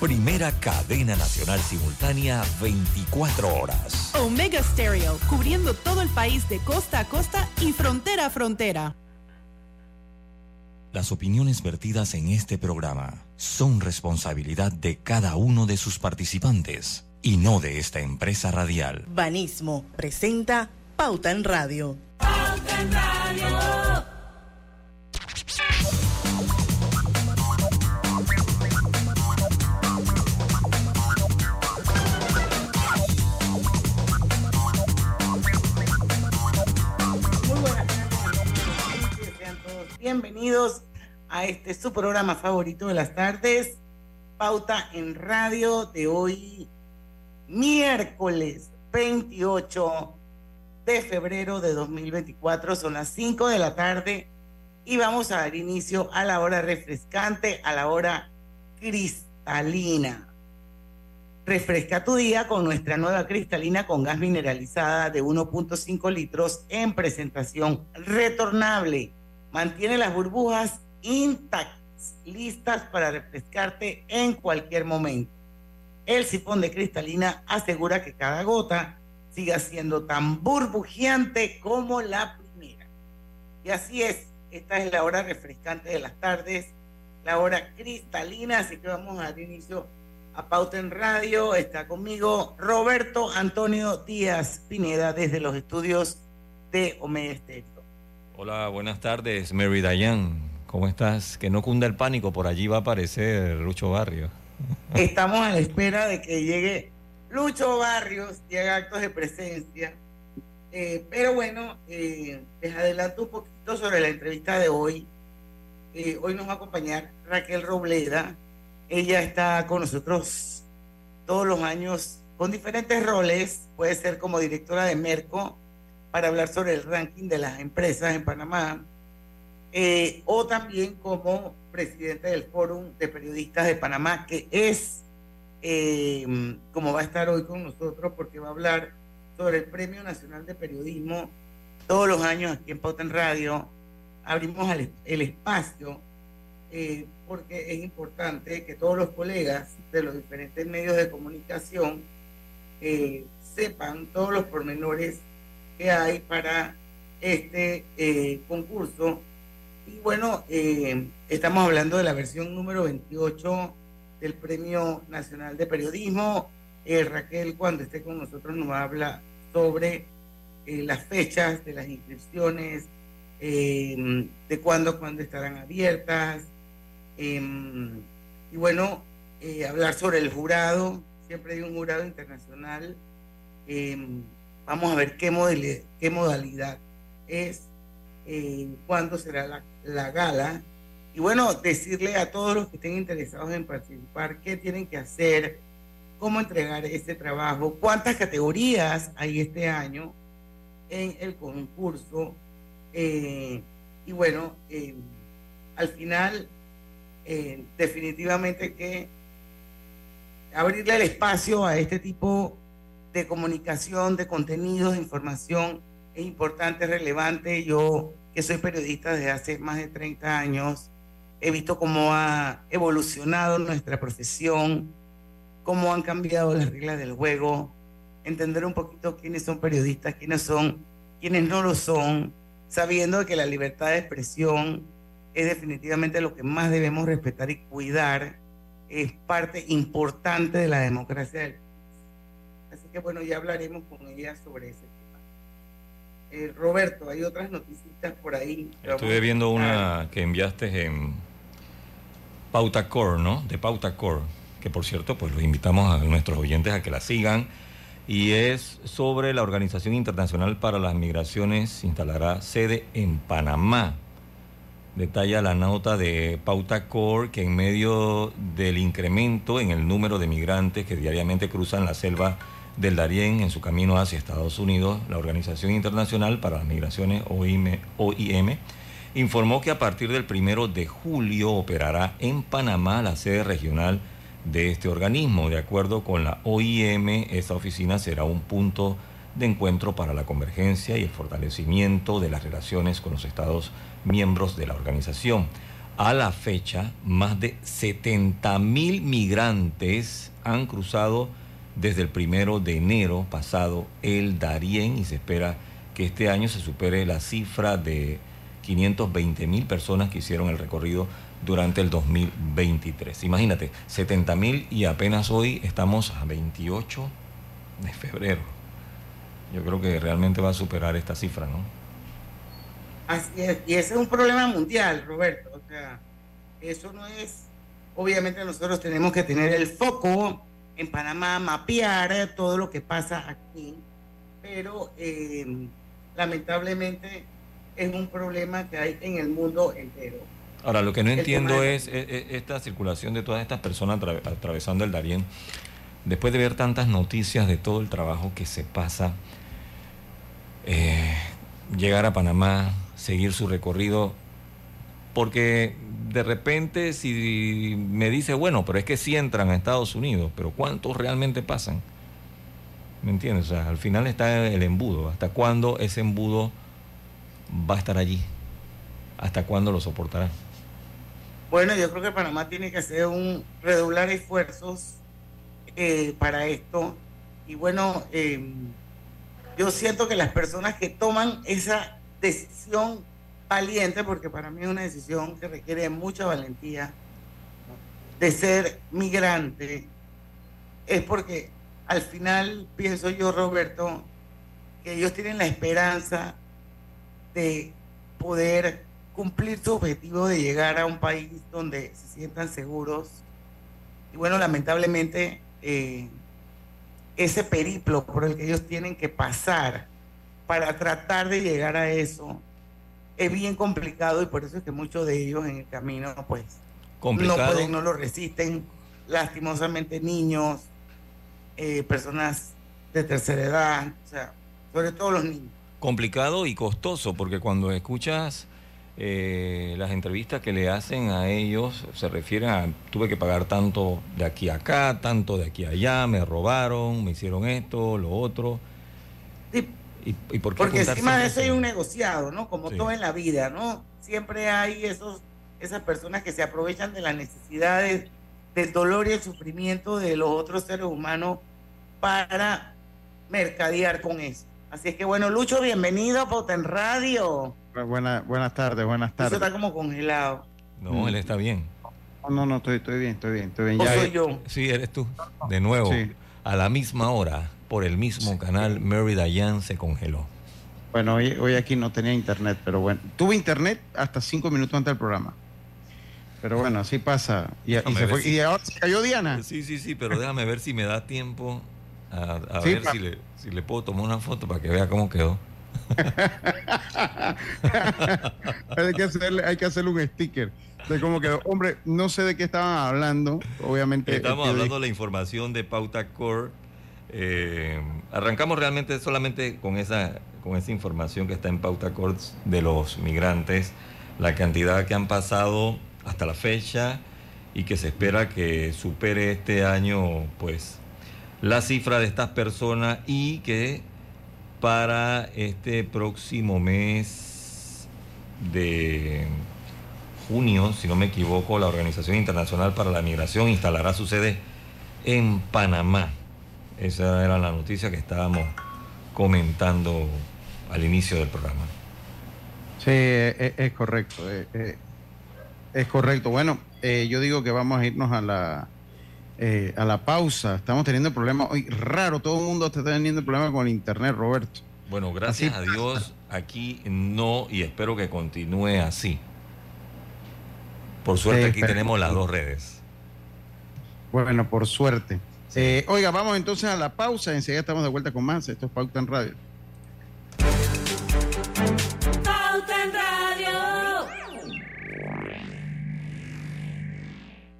Primera cadena nacional simultánea 24 horas. Omega Stereo, cubriendo todo el país de costa a costa y frontera a frontera. Las opiniones vertidas en este programa son responsabilidad de cada uno de sus participantes y no de esta empresa radial. Banismo presenta Pauta en Radio. Pauta en Radio. Bienvenidos a este su programa favorito de las tardes, Pauta en Radio de hoy, miércoles 28 de febrero de 2024. Son las 5 de la tarde y vamos a dar inicio a la hora refrescante, a la hora cristalina. Refresca tu día con nuestra nueva cristalina con gas mineralizada de 1.5 litros en presentación retornable mantiene las burbujas intactas, listas para refrescarte en cualquier momento. El sifón de cristalina asegura que cada gota siga siendo tan burbujeante como la primera. Y así es, esta es la hora refrescante de las tardes, la hora cristalina, así que vamos a dar inicio a Pauta en Radio. Está conmigo Roberto Antonio Díaz Pineda desde los estudios de Omega Hola, buenas tardes, Mary Dayan. ¿Cómo estás? Que no cunda el pánico, por allí va a aparecer Lucho Barrios. Estamos a la espera de que llegue Lucho Barrios y haga actos de presencia. Eh, pero bueno, eh, les adelanto un poquito sobre la entrevista de hoy. Eh, hoy nos va a acompañar Raquel Robleda. Ella está con nosotros todos los años con diferentes roles. Puede ser como directora de Merco, para hablar sobre el ranking de las empresas en Panamá, eh, o también como presidente del Fórum de Periodistas de Panamá, que es, eh, como va a estar hoy con nosotros, porque va a hablar sobre el Premio Nacional de Periodismo. Todos los años aquí en Pauta en Radio abrimos el, espacio eh, porque es importante que todos los colegas de los diferentes medios de comunicación sepan todos los pormenores que hay para este eh, concurso. Y bueno, eh, estamos hablando de la versión número 28 del Premio Nacional de Periodismo. Eh, Raquel, cuando esté con nosotros, nos habla sobre las fechas de las inscripciones, de cuándo, cuándo estarán abiertas. Em, y bueno, hablar sobre el jurado. Siempre hay un jurado internacional em, Vamos a ver qué modalidad, es, eh, cuándo será la, gala. Y bueno, decirle a todos los que estén interesados en participar qué tienen que hacer, cómo entregar este trabajo, cuántas categorías hay este año en el concurso. Eh, y bueno, eh, al final, definitivamente que abrirle el espacio a este tipo de comunicación, de contenidos, de información es importante, relevante. Yo, que soy periodista desde hace más de 30 años, he visto cómo ha evolucionado nuestra profesión, cómo han cambiado las reglas del juego, entender un poquito quiénes son periodistas, quiénes son, quiénes no lo son, sabiendo que la libertad de expresión es definitivamente lo que más debemos respetar y cuidar, es parte importante de la democracia del Así que bueno, ya hablaremos con ella sobre ese tema. Eh, Roberto, hay otras noticias por ahí. Estuve viendo una que enviaste en Pauta Core, ¿no? De Pauta Core, que por cierto, pues los invitamos a nuestros oyentes a que la sigan. Y es sobre la Organización Internacional para las Migraciones, instalará sede en Panamá. Detalla la nota de Pauta Core que en medio del incremento en el número de migrantes que diariamente cruzan la selva del Darién en su camino hacia Estados Unidos, la Organización Internacional para las Migraciones OIM, informó que a partir del primero de julio operará en Panamá la sede regional de este organismo. De acuerdo con la OIM, esta oficina será un punto de encuentro para la convergencia y el fortalecimiento de las relaciones con los Estados miembros de la organización. A la fecha, más de 70 mil migrantes han cruzado desde el primero de enero pasado el Darién y se espera que este año se supere la cifra de 520 mil personas que hicieron el recorrido durante el 2023. Imagínate, 70 mil y apenas hoy estamos a 28 de febrero. Yo creo que realmente va a superar esta cifra, ¿no? Así es, y ese es un problema mundial, Roberto. O sea, eso no es, obviamente nosotros tenemos que tener el foco en Panamá, mapear todo lo que pasa aquí, pero eh, lamentablemente es un problema que hay en el mundo entero. Ahora, lo que no entiendo es, e, e, esta circulación de todas estas personas atravesando el Darién. Después de ver tantas noticias de todo el trabajo que se pasa, eh, llegar a Panamá, seguir su recorrido, porque de repente si me dice, bueno, pero es que sí entran a Estados Unidos, pero ¿cuántos realmente pasan? ¿Me entiendes? O sea, al final está el embudo. ¿Hasta cuándo ese embudo va a estar allí? ¿Hasta cuándo lo soportará? Bueno, yo creo que Panamá tiene que hacer un redoblar esfuerzos eh, para esto. Y bueno, em, yo siento que las personas que toman esa decisión valiente, porque para mí es una decisión que requiere mucha valentía, de ser migrante, es porque al final pienso yo, Roberto, que ellos tienen la esperanza de poder cumplir su objetivo de llegar a un país donde se sientan seguros. Y bueno, lamentablemente eh, ese periplo por el que ellos tienen que pasar para tratar de llegar a eso es bien complicado y por eso es que muchos de ellos en el camino pues no pueden, no lo resisten. Lastimosamente niños, eh, personas de tercera edad, o sea, sobre todo los niños. Complicado y costoso porque cuando escuchas eh, las entrevistas que le hacen a ellos se refieren a tuve que pagar tanto de aquí a acá, tanto de aquí a allá, me robaron, me hicieron esto, lo otro. ¿Y, por qué Porque encima de eso hay un negociado, ¿no? Como todo en la vida, ¿no? Siempre hay esos, esas personas que se aprovechan de las necesidades, del dolor y el sufrimiento de los otros seres humanos para mercadear con eso. Así es que bueno, Lucho, bienvenido a Poten Radio. Buena, buenas tardes, buenas tardes. Eso está como congelado. No, él está bien. No, no, estoy, estoy bien, estoy bien, estoy bien. ¿O soy yo? Sí, eres tú. De nuevo, a la misma hora, por el mismo canal, Mary Dayan se congeló. Bueno, hoy, hoy aquí no tenía internet, pero bueno, tuve internet hasta cinco minutos antes del programa. Pero bueno, así pasa. Y, y ahora se cayó Diana. Sí, sí, sí, pero déjame ver si me da tiempo a, ver si le, si le puedo tomar una foto para que vea cómo quedó. hay, que hacerle, hay que hacerle un sticker de cómo quedó. Hombre, no sé de qué estaban hablando, obviamente. Estamos hablando de la información de Pauta Core. Eh, arrancamos realmente solamente con esa, con esa información que está en Pauta Core de los migrantes, la cantidad que han pasado hasta la fecha y que se espera que supere este año, pues, la cifra de estas personas y que para este próximo mes de junio, si no me equivoco, la Organización Internacional para la Migración instalará su sede en Panamá. Esa era la noticia que estábamos comentando al inicio del programa. Sí, es, correcto. Es, correcto. Bueno, eh, yo digo que vamos a irnos a la eh, a la pausa. Estamos teniendo problemas hoy raro, todo el mundo está teniendo problemas con el internet, Roberto. Bueno, gracias a Dios aquí no y espero que continúe así. Por suerte aquí tenemos las dos redes. Bueno, por suerte. Eh, oiga, vamos entonces a la pausa. Enseguida estamos de vuelta con más. Esto es Pauta en Radio.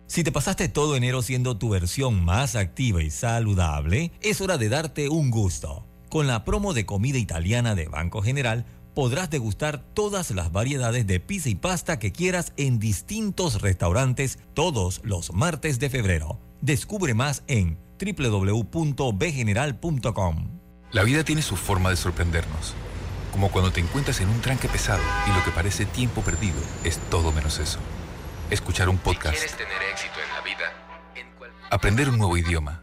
Si te pasaste todo enero siendo tu versión más activa y saludable, es hora de darte un gusto. Con la promo de comida italiana de Banco General, podrás degustar todas las variedades de pizza y pasta que quieras en distintos restaurantes todos los martes de febrero. Descubre más en www.bgeneral.com. La vida tiene su forma de sorprendernos, como cuando te encuentras en un tranque pesado y lo que parece tiempo perdido es todo menos eso. escuchar un podcast, tener éxito en la vida, aprender un nuevo idioma,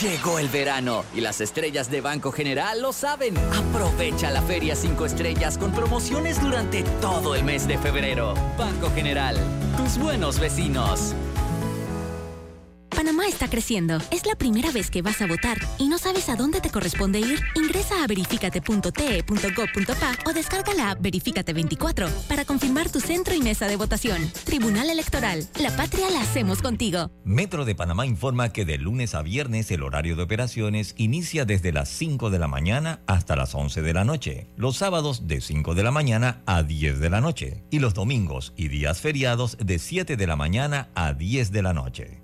Llegó el verano y las estrellas de Banco General lo saben. Aprovecha la Feria 5 Estrellas con promociones durante todo el mes de febrero. Banco General, tus buenos vecinos. Panamá está creciendo. Es la primera vez que vas a votar y no sabes a dónde te corresponde ir. Ingresa a verificate.te.gov.pa o descarga la app Verifícate 24 para confirmar tu centro y mesa de votación. Tribunal Electoral. La patria la hacemos contigo. Metro de Panamá informa que de lunes a viernes el horario de operaciones inicia desde las 5 de la mañana hasta las 11 de la noche. Los sábados de 5 de la mañana a 10 de la noche. Y los domingos y días feriados de 7 de la mañana a 10 de la noche.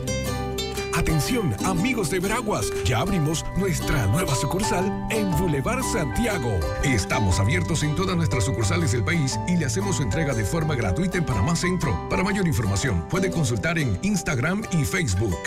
Atención, amigos de Veraguas, ya abrimos nuestra nueva sucursal en Boulevard Santiago. Estamos abiertos en todas nuestras sucursales del país y le hacemos su entrega de forma gratuita en Panamá Centro. Para mayor información, puede consultar en Instagram y Facebook.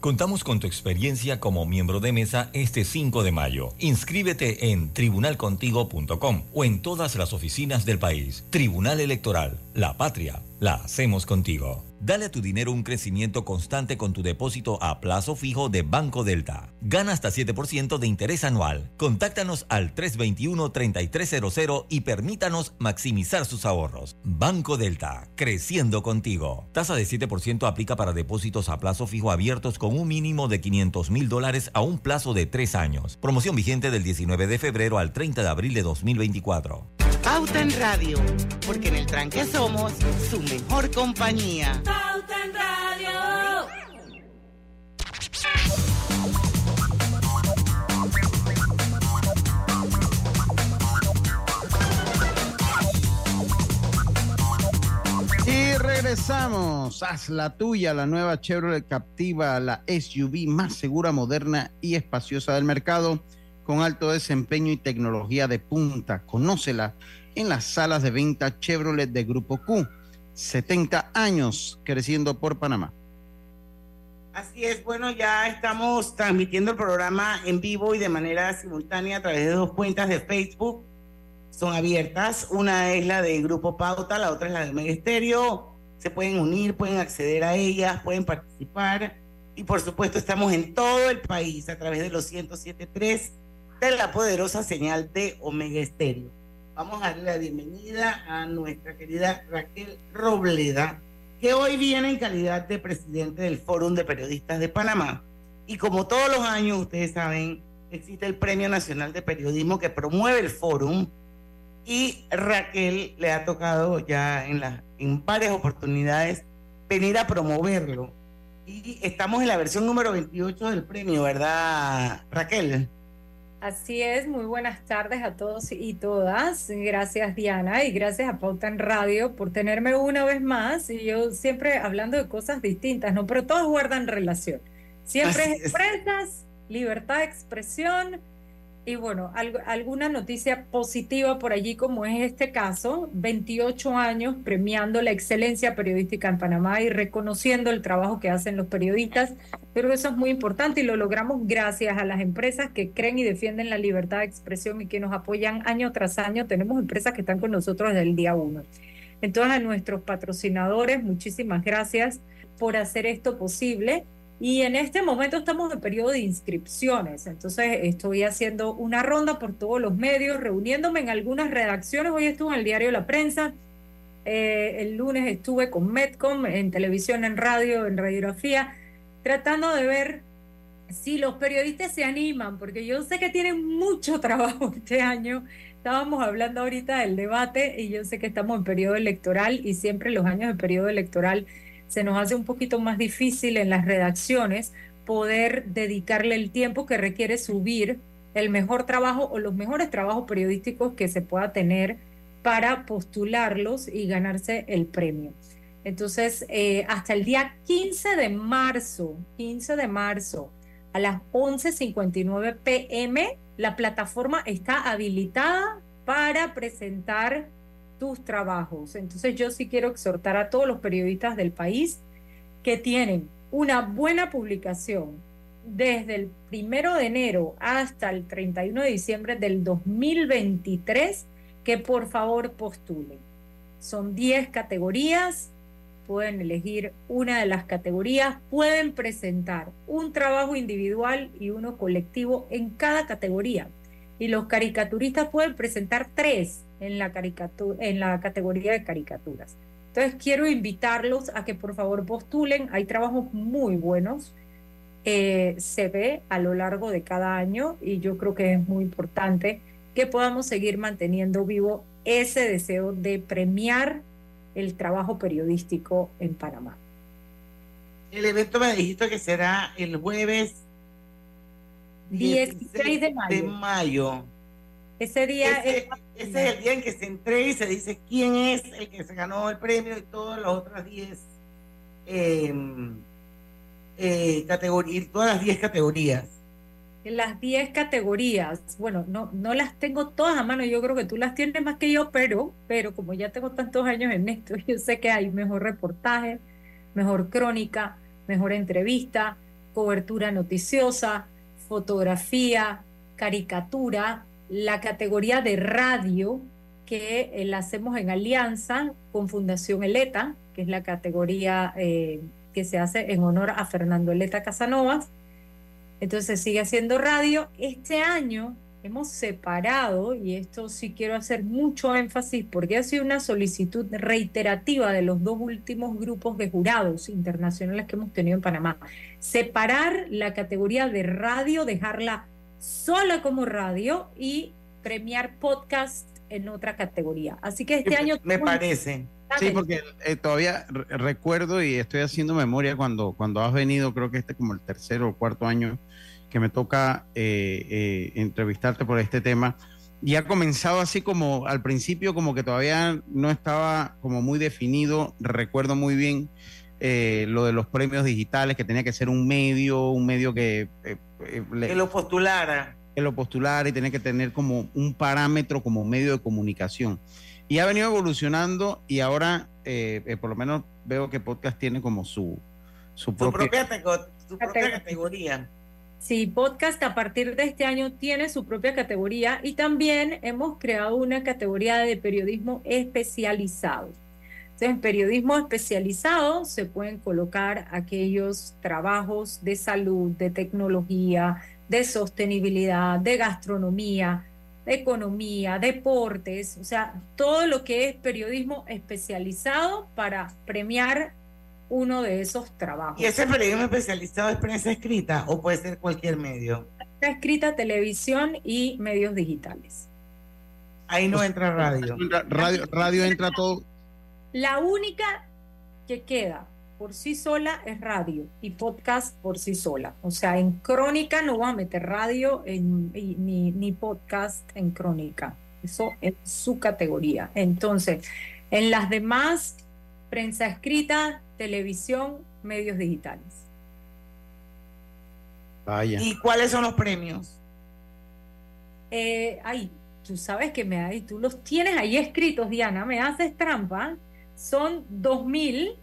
Contamos con tu experiencia como miembro de mesa este 5 de mayo. Inscríbete en tribunalcontigo.com o en todas las oficinas del país. Tribunal Electoral, la patria, la hacemos contigo. Dale a tu dinero un crecimiento constante con tu depósito a plazo fijo de Banco Delta. Gana hasta 7% de interés anual. Contáctanos al 321-3300 y permítanos maximizar sus ahorros. Banco Delta, creciendo contigo. Tasa de 7% aplica para depósitos a plazo fijo abiertos con un mínimo de 500 mil dólares a un plazo de 3 años. Promoción vigente del 19 de febrero al 30 de abril de 2024. Pauta en Radio, porque en el tranque somos su mejor compañía. Pauta en Radio. Y regresamos. Haz la tuya, la nueva Chevrolet Captiva, la SUV más segura, moderna y espaciosa del mercado, con alto desempeño y tecnología de punta. Conócela en las salas de venta Chevrolet de Grupo Q. 70 años creciendo por Panamá. Así es, bueno, ya estamos transmitiendo el programa en vivo y de manera simultánea a través de dos cuentas de Facebook. Son abiertas. Una es la de Grupo Pauta, la otra es la de Megesterio. Se pueden unir, pueden acceder a ellas, pueden participar. Y por supuesto, estamos en todo el país a través de los 107.3 de la poderosa señal de Omega Estéreo. Vamos a darle la bienvenida a nuestra querida Raquel Robleda, que hoy viene en calidad de presidente del Fórum de Periodistas de Panamá. Y como todos los años, ustedes saben, existe el Premio Nacional de Periodismo que promueve el Fórum. Y Raquel le ha tocado ya en, la, en varias oportunidades venir a promoverlo. Y estamos en la versión número 28 del premio, ¿verdad, Raquel? Así es, muy buenas tardes a todos y todas. Gracias Diana y gracias a Pauta en Radio por tenerme una vez más y yo siempre hablando de cosas distintas, ¿no? Pero todos guardan relación. Siempre es es. empresas, libertad de expresión y bueno, algo- alguna noticia positiva por allí como es este caso, 28 años premiando la excelencia periodística en Panamá y reconociendo el trabajo que hacen los periodistas. Que eso es muy importante y lo logramos gracias a las empresas que creen y defienden la libertad de expresión y que nos apoyan año tras año. Tenemos empresas que están con nosotros desde el día uno. Entonces, a nuestros patrocinadores, muchísimas gracias por hacer esto posible. Y en este momento estamos en periodo de inscripciones, entonces estoy haciendo una ronda por todos los medios, reuniéndome en algunas redacciones. Hoy estuve en el diario La Prensa, eh, el lunes estuve con Medcom en televisión, en radio, en radiografía, tratando de ver Sí, los periodistas se animan, porque yo sé que tienen mucho trabajo este año. Estábamos hablando ahorita del debate y yo sé que estamos en periodo electoral y siempre los años de periodo electoral se nos hace un poquito más difícil en las redacciones poder dedicarle el tiempo que requiere subir el mejor trabajo o los mejores trabajos periodísticos que se pueda tener para postularlos y ganarse el premio. Entonces, eh, hasta el día 15 de marzo, 15 de marzo, a las 11.59 pm, la plataforma está habilitada para presentar tus trabajos. Entonces, yo sí quiero exhortar a todos los periodistas del país que tienen una buena publicación desde el primero de enero hasta el 31 de diciembre del 2023 que por favor postulen. Son 10 categorías, pueden elegir una de las categorías, pueden presentar un trabajo individual y uno colectivo en cada categoría. Y los caricaturistas pueden presentar tres en la, en la categoría de caricaturas. Entonces quiero invitarlos a que por favor postulen. Hay trabajos muy buenos. Eh, se ve a lo largo de cada año y yo creo que es muy importante que podamos seguir manteniendo vivo ese deseo de premiar el trabajo periodístico en Panamá. El evento me dijiste que será el jueves 16 de mayo. Ese día ese, es, el día en que se entrega y se dice quién es el que se ganó el premio y todas las otras 10 em, eh, categorías, todas las 10 categorías. Las 10 categorías, bueno, no, no las tengo todas a mano, yo creo que tú las tienes más que yo, pero, pero como ya tengo tantos años en esto, yo sé que hay mejor reportaje, mejor crónica, mejor entrevista, cobertura noticiosa, fotografía, caricatura, la categoría de radio que eh, la hacemos en alianza con Fundación Eleta, que es la categoría eh, que se hace en honor a Fernando Eleta Casanovas. Entonces sigue haciendo radio. Este año hemos separado, y esto sí quiero hacer mucho énfasis porque ha sido una solicitud reiterativa de los dos últimos grupos de jurados internacionales que hemos tenido en Panamá, separar la categoría de radio, dejarla sola como radio y premiar podcast en otra categoría. Así que este año... Me parece. Sí, porque eh, todavía recuerdo y estoy haciendo memoria cuando, cuando has venido, creo que este como el tercero o cuarto año que me toca eh, eh, entrevistarte por este tema. Y ha comenzado así como al principio, como que todavía no estaba como muy definido. Recuerdo muy bien lo de los premios digitales, que tenía que ser un medio, un medio que eh, que lo postulara. Que lo postulara y tenía que tener como un parámetro como medio de comunicación. Y ha venido evolucionando y ahora eh, eh, por lo menos veo que podcast tiene como su, su, propia, su propia categoría. Sí, podcast a partir de este año tiene su propia categoría y también hemos creado una categoría de periodismo especializado. Entonces, en periodismo especializado se pueden colocar aquellos trabajos de salud, de tecnología, de sostenibilidad, de gastronomía, de economía, deportes, o sea, todo lo que es periodismo especializado para premiar uno de esos trabajos. ¿Y ese periodismo especializado es prensa escrita o puede ser cualquier medio? Prensa escrita, televisión y medios digitales. Ahí no entra radio. Radio, radio entra todo, la única que queda por sí sola es radio y podcast por sí sola. O sea, en crónica no voy a meter radio ni, ni podcast en crónica. Eso es su categoría. Entonces, en las demás, prensa escrita, televisión, medios digitales. Vaya. ¿Y cuáles son los premios? Eh, ay, tú sabes que me hay, tú los tienes ahí escritos, Diana, me haces trampa son 2.000.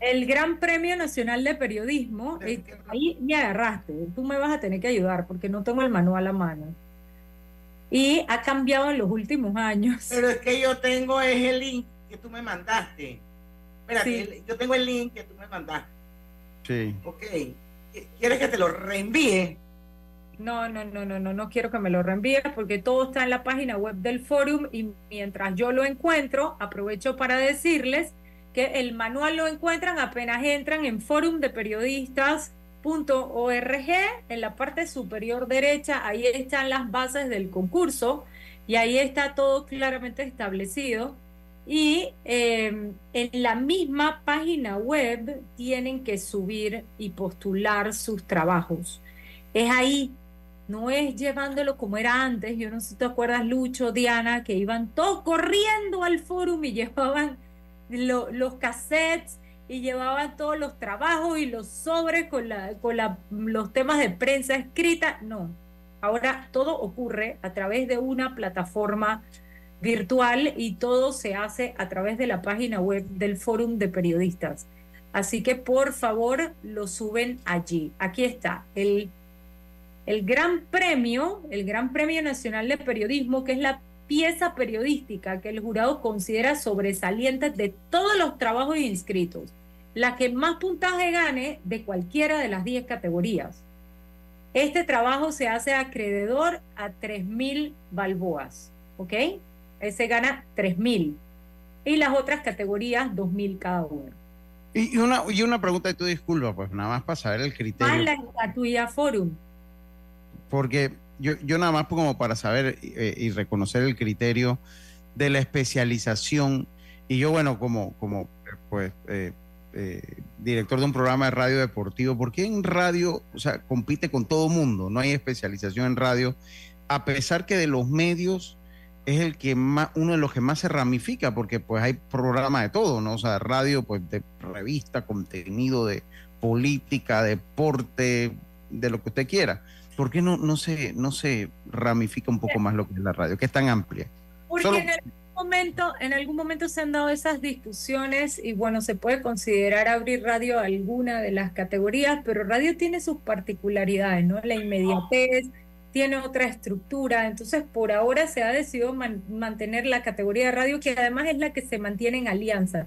El Gran Premio Nacional de Periodismo, eh, ahí me agarraste, tú me vas a tener que ayudar porque no tengo el manual a mano. Y ha cambiado en los últimos años. Pero es que yo tengo es el link que tú me mandaste. Espérate, yo tengo el link que tú me mandaste. Sí. Ok. ¿Quieres que te lo reenvíe? No, no, no, no, no, no quiero que me lo reenvíes porque todo está en la página web del forum y mientras yo lo encuentro, aprovecho para decirles que el manual lo encuentran apenas entran en forum de periodistas .org, en la parte superior derecha, ahí están las bases del concurso y ahí está todo claramente establecido. Y em, en la misma página web tienen que subir y postular sus trabajos. Es ahí, no es llevándolo como era antes. Yo no sé si te acuerdas, Lucho, Diana, que iban todos corriendo al foro y llevaban los cassettes y llevaban todos los trabajos y los sobres con los temas de prensa escrita. No, ahora todo ocurre a través de una plataforma virtual y todo se hace a través de la página web del Fórum de Periodistas. Así que por favor lo suben allí. Aquí está el, el Gran Premio, el Gran Premio Nacional de Periodismo, que es la pieza periodística que el jurado considera sobresaliente de todos los trabajos inscritos, la que más puntaje gane de cualquiera de las 10 categorías. Este trabajo se hace acreedor a 3.000 balboas, ¿ok? Ese gana 3.000 y las otras categorías 2.000 cada uno. Y una, y una pregunta de tu disculpa, pues nada más para saber el criterio. Más la tuya forum. Porque yo, yo nada más como para saber eh, y reconocer el criterio de la especialización. Y yo, bueno, como, como pues, eh, eh, director de un programa de radio deportivo, ¿por qué en radio, o sea, compite con todo mundo? No hay especialización en radio, a pesar que de los medios es el que más, uno de los que más se ramifica, porque pues hay programa de todo, ¿no? O sea, radio, pues de revista, contenido de política, deporte, de lo que usted quiera. ¿Por qué no, no, se, no se ramifica un poco más lo que es la radio, que es tan amplia? Porque en algún momento, en algún momento se han dado esas discusiones y bueno, se puede considerar abrir radio a alguna de las categorías, pero radio tiene sus particularidades, ¿no? La inmediatez, tiene otra estructura, entonces por ahora se ha decidido mantener la categoría de radio, que además es la que se mantiene en alianza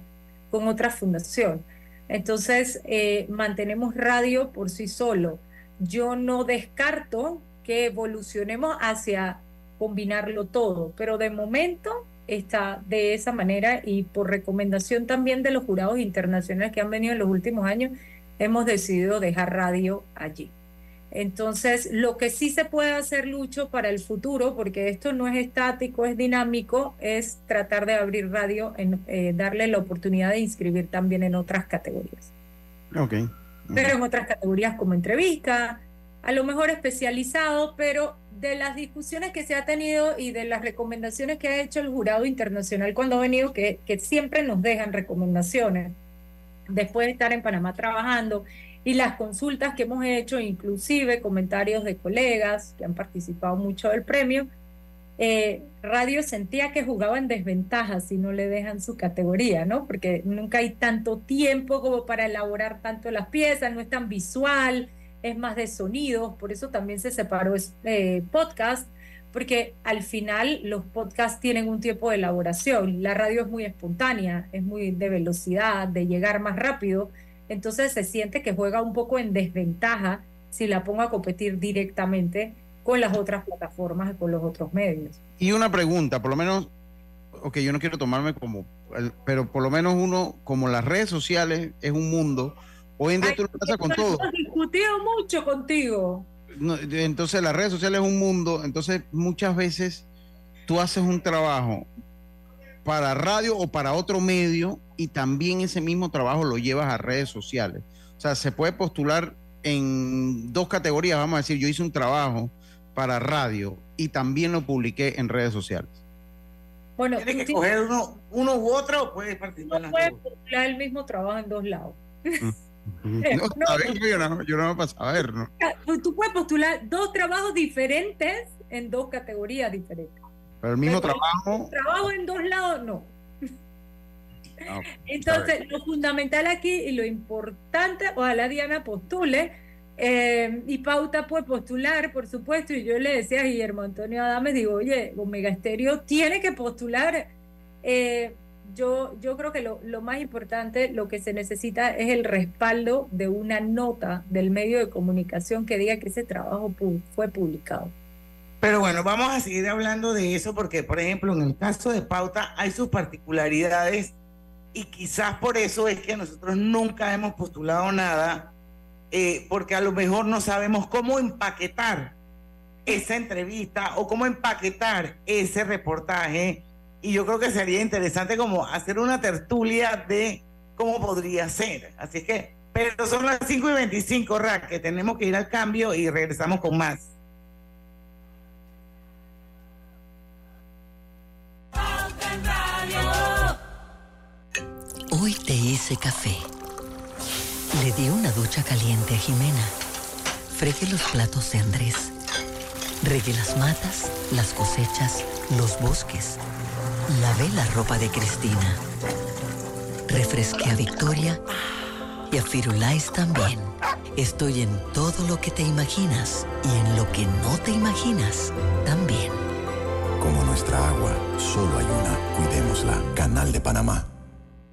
con otra fundación. Entonces, eh, mantenemos radio por sí solo yo no descarto que evolucionemos hacia combinarlo todo, pero de momento está de esa manera y por recomendación también de los jurados internacionales que han venido en los últimos años, hemos decidido dejar radio allí. Entonces, lo que sí se puede hacer, Lucho, para el futuro, porque esto no es estático, es dinámico, es tratar de abrir radio, en, eh, darle la oportunidad de inscribir también en otras categorías. Ok pero en otras categorías como entrevista, a lo mejor especializado, pero de las discusiones que se ha tenido y de las recomendaciones que ha hecho el jurado internacional cuando ha venido, que, que siempre nos dejan recomendaciones, después de estar en Panamá trabajando, y las consultas que hemos hecho, inclusive comentarios de colegas que han participado mucho del premio, eh, Radio sentía que jugaba en desventaja si no le dejan su categoría, ¿no? Porque nunca hay tanto tiempo como para elaborar tanto las piezas, no es tan visual, es más de sonidos, por eso también se separó este podcast, porque al final los podcasts tienen un tiempo de elaboración, la radio es muy espontánea, es muy de velocidad, de llegar más rápido, entonces se siente que juega un poco en desventaja si la pongo a competir directamente con las otras plataformas y con los otros medios. Y una pregunta, por lo menos, ok, yo no quiero tomarme como, pero por lo menos uno, como las redes sociales es un mundo, hoy en día tú lo pasas con todo. Hemos discutido mucho contigo. entonces las redes sociales es un mundo, entonces muchas veces tú haces un trabajo para radio o para otro medio y también ese mismo trabajo lo llevas a redes sociales. O sea, se puede postular en dos categorías, vamos a decir, yo hice un trabajo para radio y también lo publiqué en redes sociales. Bueno, ¿Tienes que coger uno, uno u otro o puedes participar? No puedes publicar el mismo trabajo en dos lados. Mm. no, yo, no, me pasaba a ver, ¿no? Pues tú puedes postular dos trabajos diferentes en dos categorías diferentes. Pero el mismo trabajo. Trabajo en dos lados, no. Ah, Entonces, lo fundamental aquí y lo importante, ojalá Diana postule, eh, y Pauta puede postular, por supuesto, y yo le decía a Guillermo Antonio Adames, digo, oye, Omega Estéreo tiene que postular. Eh, yo, yo creo que lo, lo, más importante, lo que se necesita es el respaldo de una nota del medio de comunicación que diga que ese trabajo fue publicado. Pero bueno, vamos a seguir hablando de eso porque, por ejemplo, en el caso de Pauta hay sus particularidades y quizás por eso es que nosotros nunca hemos postulado nada eh, porque a lo mejor no sabemos cómo empaquetar esa entrevista o cómo empaquetar ese reportaje. Y yo creo que sería interesante como hacer una tertulia de cómo podría ser. Así que, pero son las 5 y 25, Rack, que tenemos que ir al cambio y regresamos con más. Hoy te hice café. Le di una ducha caliente a Jimena. Fregué los platos de Andrés. Regué las matas, las cosechas, los bosques. Lavé la ropa de Cristina. Refresqué a Victoria y a Firulais también. Estoy en todo lo que te imaginas y en lo que no te imaginas también. Como nuestra agua, solo hay una. Cuidémosla. Canal de Panamá.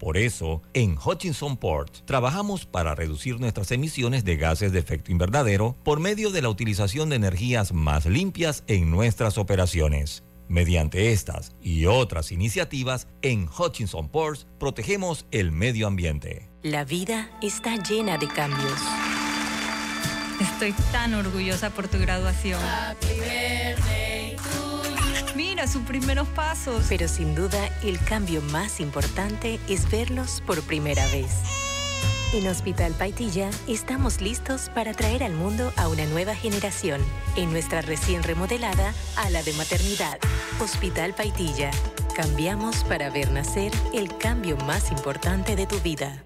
Por eso, en Hutchinson Port trabajamos para reducir nuestras emisiones de gases de efecto invernadero por medio de la utilización de energías más limpias en nuestras operaciones. Mediante estas y otras iniciativas, en Hutchinson Ports protegemos el medio ambiente. La vida está llena de cambios. Estoy tan orgullosa por tu graduación. Mira sus primeros pasos. Pero sin duda, el cambio más importante es verlos por primera vez. En Hospital Paitilla estamos listos para traer al mundo a una nueva generación en nuestra recién remodelada ala de maternidad. Hospital Paitilla. Cambiamos para ver nacer el cambio más importante de tu vida.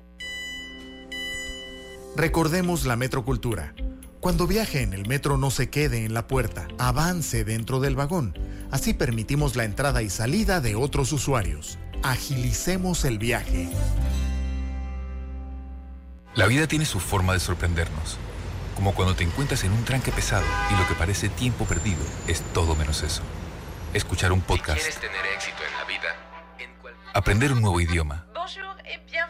Recordemos la metrocultura. Cuando viaje en el metro no se quede en la puerta, avance dentro del vagón. Así permitimos la entrada y salida de otros usuarios. Agilicemos el viaje. La vida tiene su forma de sorprendernos. Como cuando te encuentras en un tranque pesado y lo que parece tiempo perdido es todo menos eso. Escuchar un podcast. Si quieres tener éxito en la vida, Aprender un nuevo idioma.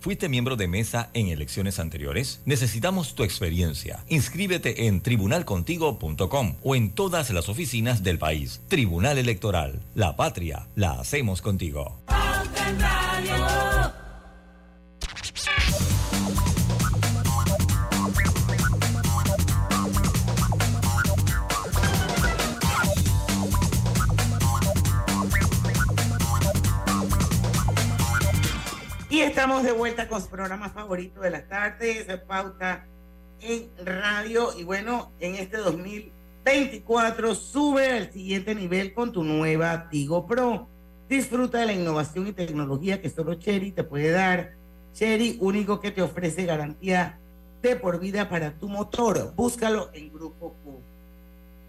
¿Fuiste miembro de mesa en elecciones anteriores? Necesitamos tu experiencia. Inscríbete en tribunalcontigo.com o en todas las oficinas del país. Tribunal Electoral. La patria la hacemos contigo. Y estamos de vuelta con su programa favorito de las tardes, Pauta en Radio. Y bueno, en este 2024 sube al siguiente nivel con tu nueva Tigo Pro. Disfruta de la innovación y tecnología que solo Cherry te puede dar. Cherry, único que te ofrece garantía de por vida para tu motor. Búscalo en Grupo Q.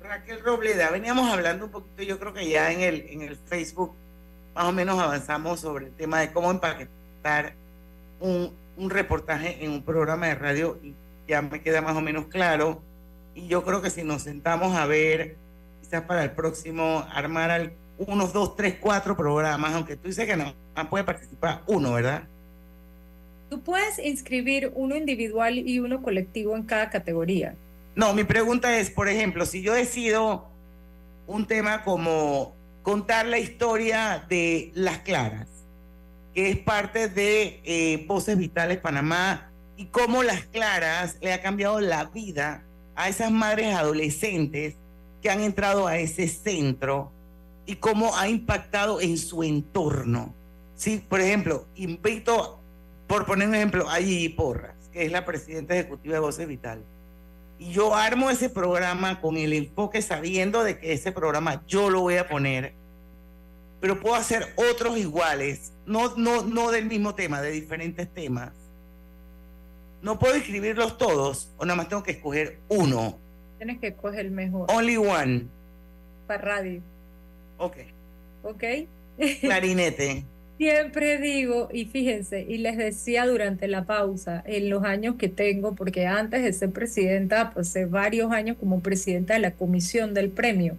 Raquel Robleda, veníamos hablando un poquito, yo creo que ya en el, en el Facebook más o menos avanzamos sobre el tema de cómo empaquetar un, un reportaje en un programa de radio y ya me queda más o menos claro. Y yo creo que si nos sentamos a ver, quizás para el próximo, armar al, unos dos, tres, cuatro programas, aunque tú dices que no puede participar uno, ¿verdad? Tú puedes inscribir uno individual y uno colectivo en cada categoría. No, mi pregunta es, por ejemplo, si yo decido un tema como contar la historia de Las Claras, es parte de eh, Voces Vitales Panamá, y cómo Las Claras le ha cambiado la vida a esas madres adolescentes que han entrado a ese centro y cómo ha impactado en su entorno. Sí, por ejemplo, invito, por poner un ejemplo, a Gigi Porras, que es la presidenta ejecutiva de Voces Vital. Y yo armo ese programa con el enfoque sabiendo de que ese programa yo lo voy a poner, pero puedo hacer otros iguales, no, no, no del mismo tema, de diferentes temas. No puedo escribirlos todos, o nada más tengo que escoger uno. Tienes que escoger el mejor. Only one. Para radio. Ok. Ok. Clarinete. Siempre digo, y fíjense, y les decía durante la pausa, en los años que tengo, porque antes de ser presidenta, pasé varios años como presidenta de la comisión del premio.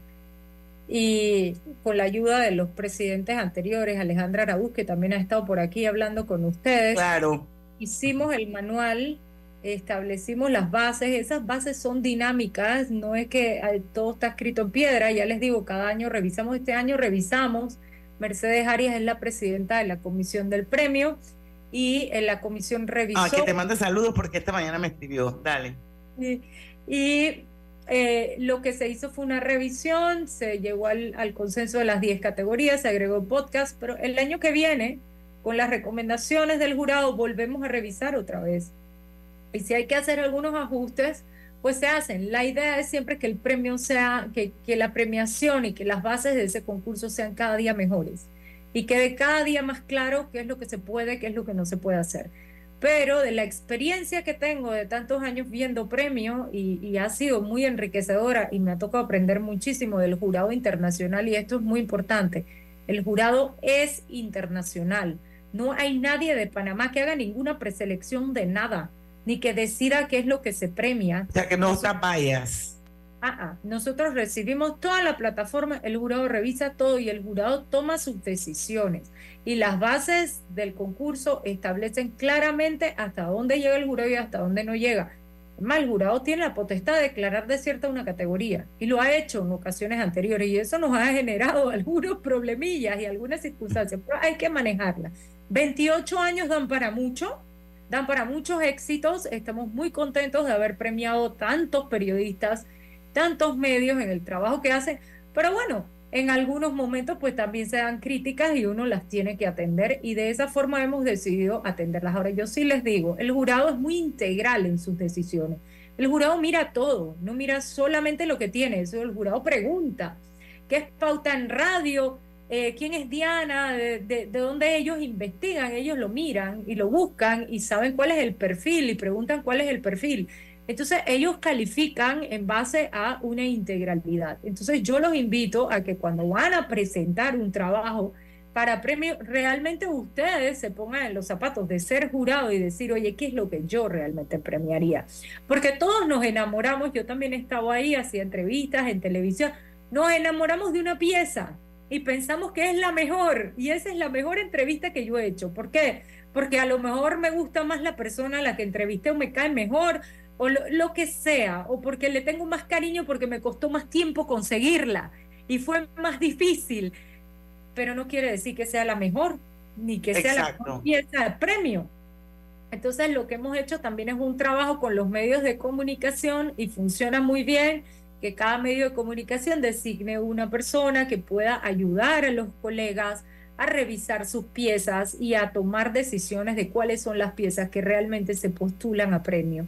Y con la ayuda de los presidentes anteriores, Alejandra Araúz, que también ha estado por aquí hablando con ustedes. Claro. Hicimos el manual, establecimos las bases, esas bases son dinámicas, no es que todo está escrito en piedra, ya les digo, cada año revisamos, este año revisamos Mercedes Arias es la presidenta de la comisión del premio y en la comisión revisó. Ah, que te mande saludos porque esta mañana me escribió. Dale. Y, eh, lo que se hizo fue una revisión, se llegó al, consenso de las 10 categorías, se agregó podcast, pero el año que viene, con las recomendaciones del jurado, volvemos a revisar otra vez. Y si hay que hacer algunos ajustes, pues se hacen. La idea es siempre que el premio sea, que, que la premiación y que las bases de ese concurso sean cada día mejores y quede cada día más claro qué es lo que se puede, qué es lo que no se puede hacer. Pero de la experiencia que tengo de tantos años viendo premio y, y, ha sido muy enriquecedora y me ha tocado aprender muchísimo del jurado internacional y esto es muy importante. El jurado es internacional. No hay nadie de Panamá que haga ninguna preselección de nada ni que decida qué es lo que se premia. O sea, que no está. Ah, ah, nosotros recibimos toda la plataforma, el jurado revisa todo y el jurado toma sus decisiones. Y las bases del concurso establecen claramente hasta dónde llega el jurado y hasta dónde no llega. Además, el jurado tiene la potestad de declarar desierta una categoría y lo ha hecho en ocasiones anteriores y eso nos ha generado algunos problemillas y algunas circunstancias, pero hay que manejarlas. 28 años dan para mucho, dan para muchos éxitos. Estamos muy contentos de haber premiado tantos periodistas, tantos medios en el trabajo que hacen. Pero bueno, en algunos momentos pues también se dan críticas y uno las tiene que atender y de esa forma hemos decidido atenderlas. Ahora yo sí les digo, el jurado es muy integral en sus decisiones. El jurado mira todo, no mira solamente lo que tiene, eso el jurado pregunta, ¿qué es pauta en radio? Eh, quién es Diana, de, de, dónde ellos investigan, ellos lo miran y lo buscan y saben cuál es el perfil y preguntan cuál es el perfil. Entonces ellos califican en base a una integralidad. Entonces yo los invito a que cuando van a presentar un trabajo para premio, realmente ustedes se pongan en los zapatos de ser jurado y decir, oye, ¿qué es lo que yo realmente premiaría? Porque todos nos enamoramos, yo también he estado ahí, hacía entrevistas en televisión, nos enamoramos de una pieza, y pensamos que es la mejor y esa es la mejor entrevista que yo he hecho. ¿Por qué? Porque a lo mejor me gusta más la persona a la que entrevisté o me cae mejor o lo, que sea, o porque le tengo más cariño porque me costó más tiempo conseguirla y fue más difícil, pero no quiere decir que sea la mejor ni que sea la mejor pieza de premio. Entonces lo que hemos hecho también es un trabajo con los medios de comunicación y funciona muy bien que cada medio de comunicación designe una persona que pueda ayudar a los colegas a revisar sus piezas y a tomar decisiones de cuáles son las piezas que realmente se postulan a premio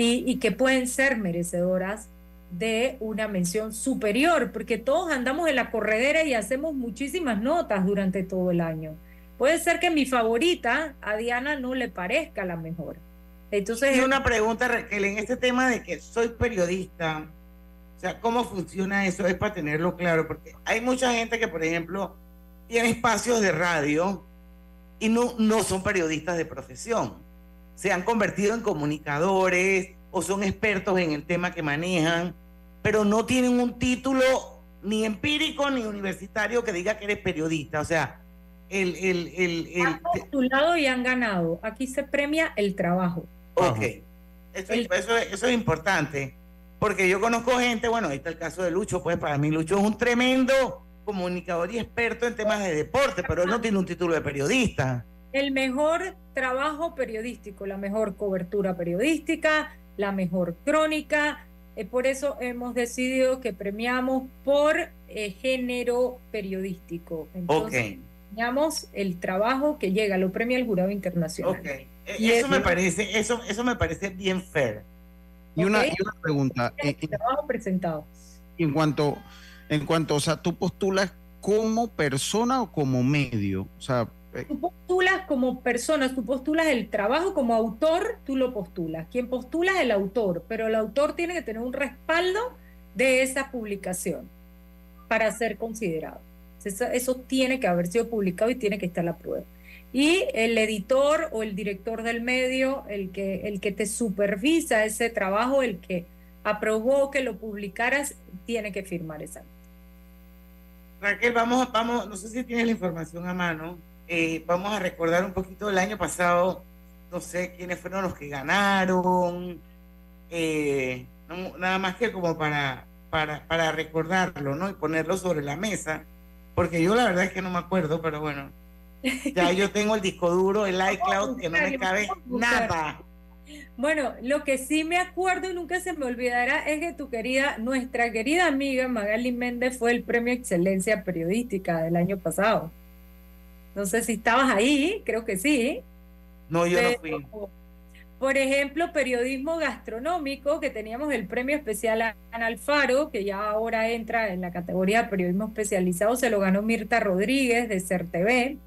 y, y que pueden ser merecedoras de una mención superior, porque todos andamos en la corredera y hacemos muchísimas notas durante todo el año. Puede ser que mi favorita a Diana no le parezca la mejor. Entonces, y una pregunta, Raquel, en este tema de que soy periodista, o sea, ¿cómo funciona eso? Es para tenerlo claro, porque hay mucha gente que, por ejemplo, tiene espacios de radio y no, no son periodistas de profesión. Se han convertido en comunicadores o son expertos en el tema que manejan, pero no tienen un título ni empírico ni universitario que diga que eres periodista. O sea, el... el, el, el han postulado y han ganado. Aquí se premia el trabajo. Ok. Eso, eso, eso es importante porque yo conozco gente, bueno, ahí está el caso de Lucho, pues para mí Lucho es un tremendo comunicador y experto en temas de deporte, pero él no tiene un título de periodista. El mejor trabajo periodístico, la mejor cobertura periodística, la mejor crónica, Eh, por eso hemos decidido que premiamos por eh, género periodístico. Entonces, premiamos el trabajo que llega, lo premia el jurado internacional. Okay. Y eso me parece, eso, eso me parece bien fair. Y, una, y una pregunta. El trabajo presentado. En cuanto, en cuanto, o sea, tú postulas como persona o como medio, o sea, Tú postulas como persona, tú postulas el trabajo como autor, tú lo postulas. Quien postula es el autor, pero el autor tiene que tener un respaldo de esa publicación para ser considerado. Eso, eso tiene que haber sido publicado y tiene que estar la prueba. Y el editor o el director del medio, el que, el que te supervisa ese trabajo, el que aprobó que lo publicaras, tiene que firmar esa. Raquel, vamos, vamos, no sé si tienes la información a mano, eh, vamos a recordar un poquito del año pasado, no sé quiénes fueron los que ganaron, eh, nada más que como para, para, para recordarlo, ¿no? Y ponerlo sobre la mesa, porque yo la verdad es que no me acuerdo, pero bueno, ya yo tengo el disco duro, el iCloud, que no me cabe nada. Bueno, lo que sí me acuerdo y nunca se me olvidará es que tu querida, nuestra querida amiga Magali Méndez fue el premio Excelencia Periodística del año pasado. No sé si estabas ahí, creo que sí. No, yo no fui. Por ejemplo, periodismo gastronómico, que teníamos el premio especial a Ana Alfaro, que ya ahora entra en la categoría de periodismo especializado, se lo ganó Mirta Rodríguez de CERTV.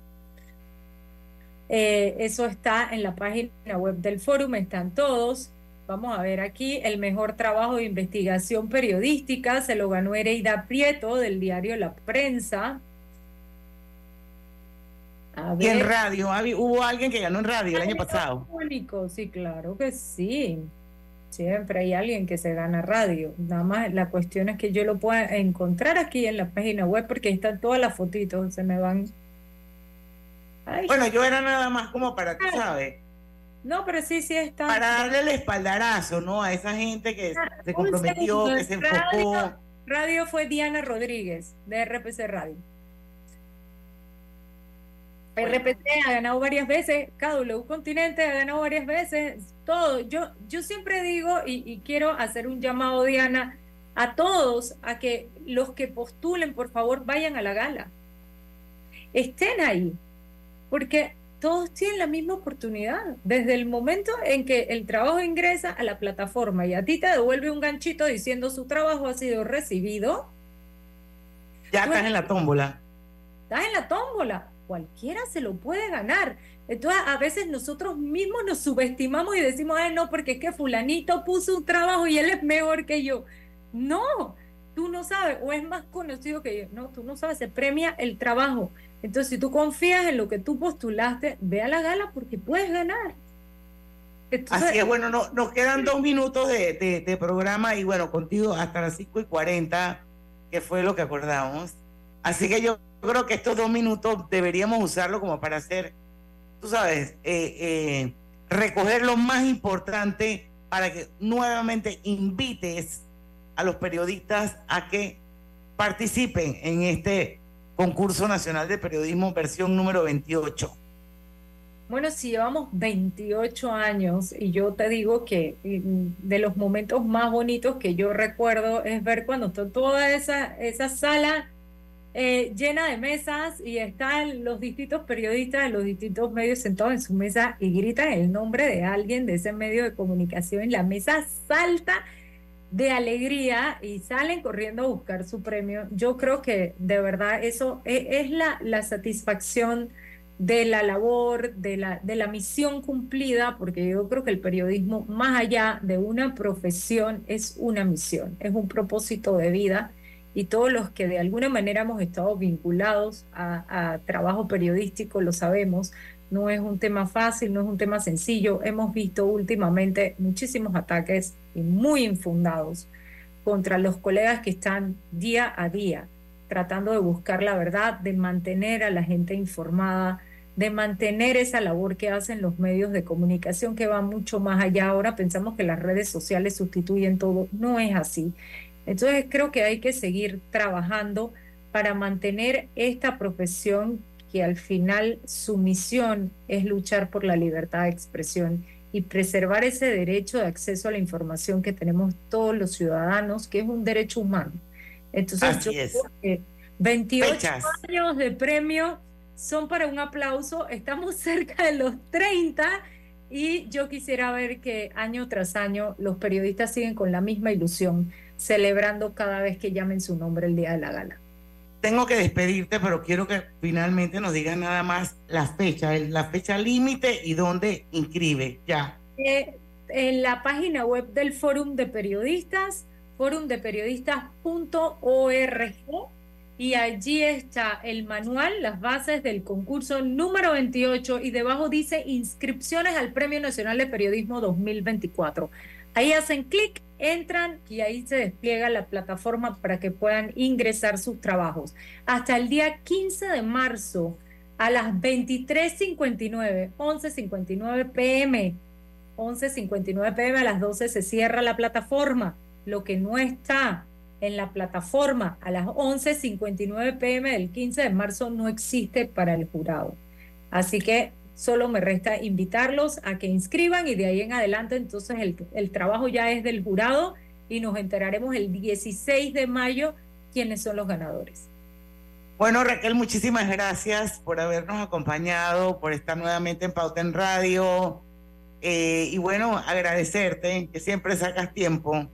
Eh, eso está en la página web del foro, están todos. Vamos a ver aquí, el mejor trabajo de investigación periodística se lo ganó Ereida Prieto del diario La Prensa. Y en radio, hubo alguien que ganó en radio el año pasado. Único, sí, claro que sí. Siempre hay alguien que se gana radio. Nada más la cuestión es que yo lo pueda encontrar aquí en la página web porque ahí están todas las fotitos, se me van. bueno, yo era nada más como para, tú sabes. No, pero sí, sí está. Para darle el espaldarazo, ¿no? A esa gente que ah, se comprometió, que se enfocó. radio fue Diana Rodríguez, de RPC Radio. RPC ha ganado varias veces, KW Continente ha ganado varias veces, todo. Yo, yo siempre digo y, quiero hacer un llamado, Diana, a todos a que los que postulen, por favor, vayan a la gala. Estén ahí, porque todos tienen la misma oportunidad. Desde el momento en que el trabajo ingresa a la plataforma y a ti te devuelve un ganchito diciendo su trabajo ha sido recibido. Ya estás en la tómbola. Estás en la tómbola cualquiera se lo puede ganar. Entonces, a veces nosotros mismos nos subestimamos y decimos, ay, no, porque es que fulanito puso un trabajo y él es mejor que yo. No, tú no sabes, o es más conocido que yo. No, tú no sabes, se premia el trabajo. Entonces, si tú confías en lo que tú postulaste, ve a la gala porque puedes ganar. Así es, bueno, no, nos quedan dos minutos de, de, programa y bueno, contigo hasta las 5 y 40, que fue lo que acordamos. Así que yo creo que estos dos minutos deberíamos usarlo como para hacer, tú sabes, eh, eh, recoger lo más importante para que nuevamente invites a los periodistas a que participen en este concurso nacional de periodismo versión número 28. Bueno, si llevamos 28 años y yo te digo que mm, de los momentos más bonitos que yo recuerdo es ver cuando toda esa, esa sala eh, llena de mesas y están los distintos periodistas de los distintos medios sentados en su mesa y gritan el nombre de alguien de ese medio de comunicación y la mesa salta de alegría y salen corriendo a buscar su premio. Yo creo que de verdad eso e, es, la, la, satisfacción de la labor, de la, de la misión cumplida, porque yo creo que el periodismo, más allá de una profesión, es una misión, es un propósito de vida y todos los que de alguna manera hemos estado vinculados a, trabajo periodístico lo sabemos. No es un tema fácil, no es un tema sencillo. Hemos visto últimamente muchísimos ataques y muy infundados contra los colegas que están día a día tratando de buscar la verdad, de mantener a la gente informada, de mantener esa labor que hacen los medios de comunicación que va mucho más allá. Ahora pensamos que las redes sociales sustituyen todo. No es así. Entonces creo que hay que seguir trabajando para mantener esta profesión que al final su misión es luchar por la libertad de expresión y preservar ese derecho de acceso a la información que tenemos todos los ciudadanos, que es un derecho humano. Entonces, yo creo que 28 años de premio son para un aplauso, estamos cerca de los 30 y yo quisiera ver que año tras año los periodistas siguen con la misma ilusión, celebrando cada vez que llamen su nombre el día de la gala. Tengo que despedirte, pero quiero que finalmente nos digan nada más la fecha, la fecha límite y dónde inscribe. Ya. Eh, en la página web del Fórum de Periodistas, forumdeperiodistas.org y allí está el manual, las bases del concurso número 28 y debajo dice inscripciones al Premio Nacional de Periodismo 2024. Ahí hacen clic, entran y ahí se despliega la plataforma para que puedan ingresar sus trabajos. Hasta el día 15 de marzo a las 23.59, 11.59 pm, 11.59 pm a las 12 se cierra la plataforma. Lo que no está en la plataforma a las 11.59 pm del 15 de marzo no existe para el jurado. Así que solo me resta invitarlos a que inscriban y de ahí en adelante entonces el, el trabajo ya es del jurado y nos enteraremos el 16 de mayo quiénes son los ganadores. Bueno, Raquel, muchísimas gracias por habernos acompañado, por estar nuevamente en Pauta en Radio. Eh, y bueno, agradecerte que siempre sacas tiempo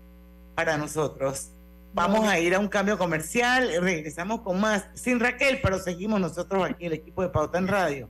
para nosotros. Vamos a ir a un cambio comercial, regresamos con más, sin Raquel, pero seguimos nosotros aquí, el equipo de Pauta en Radio.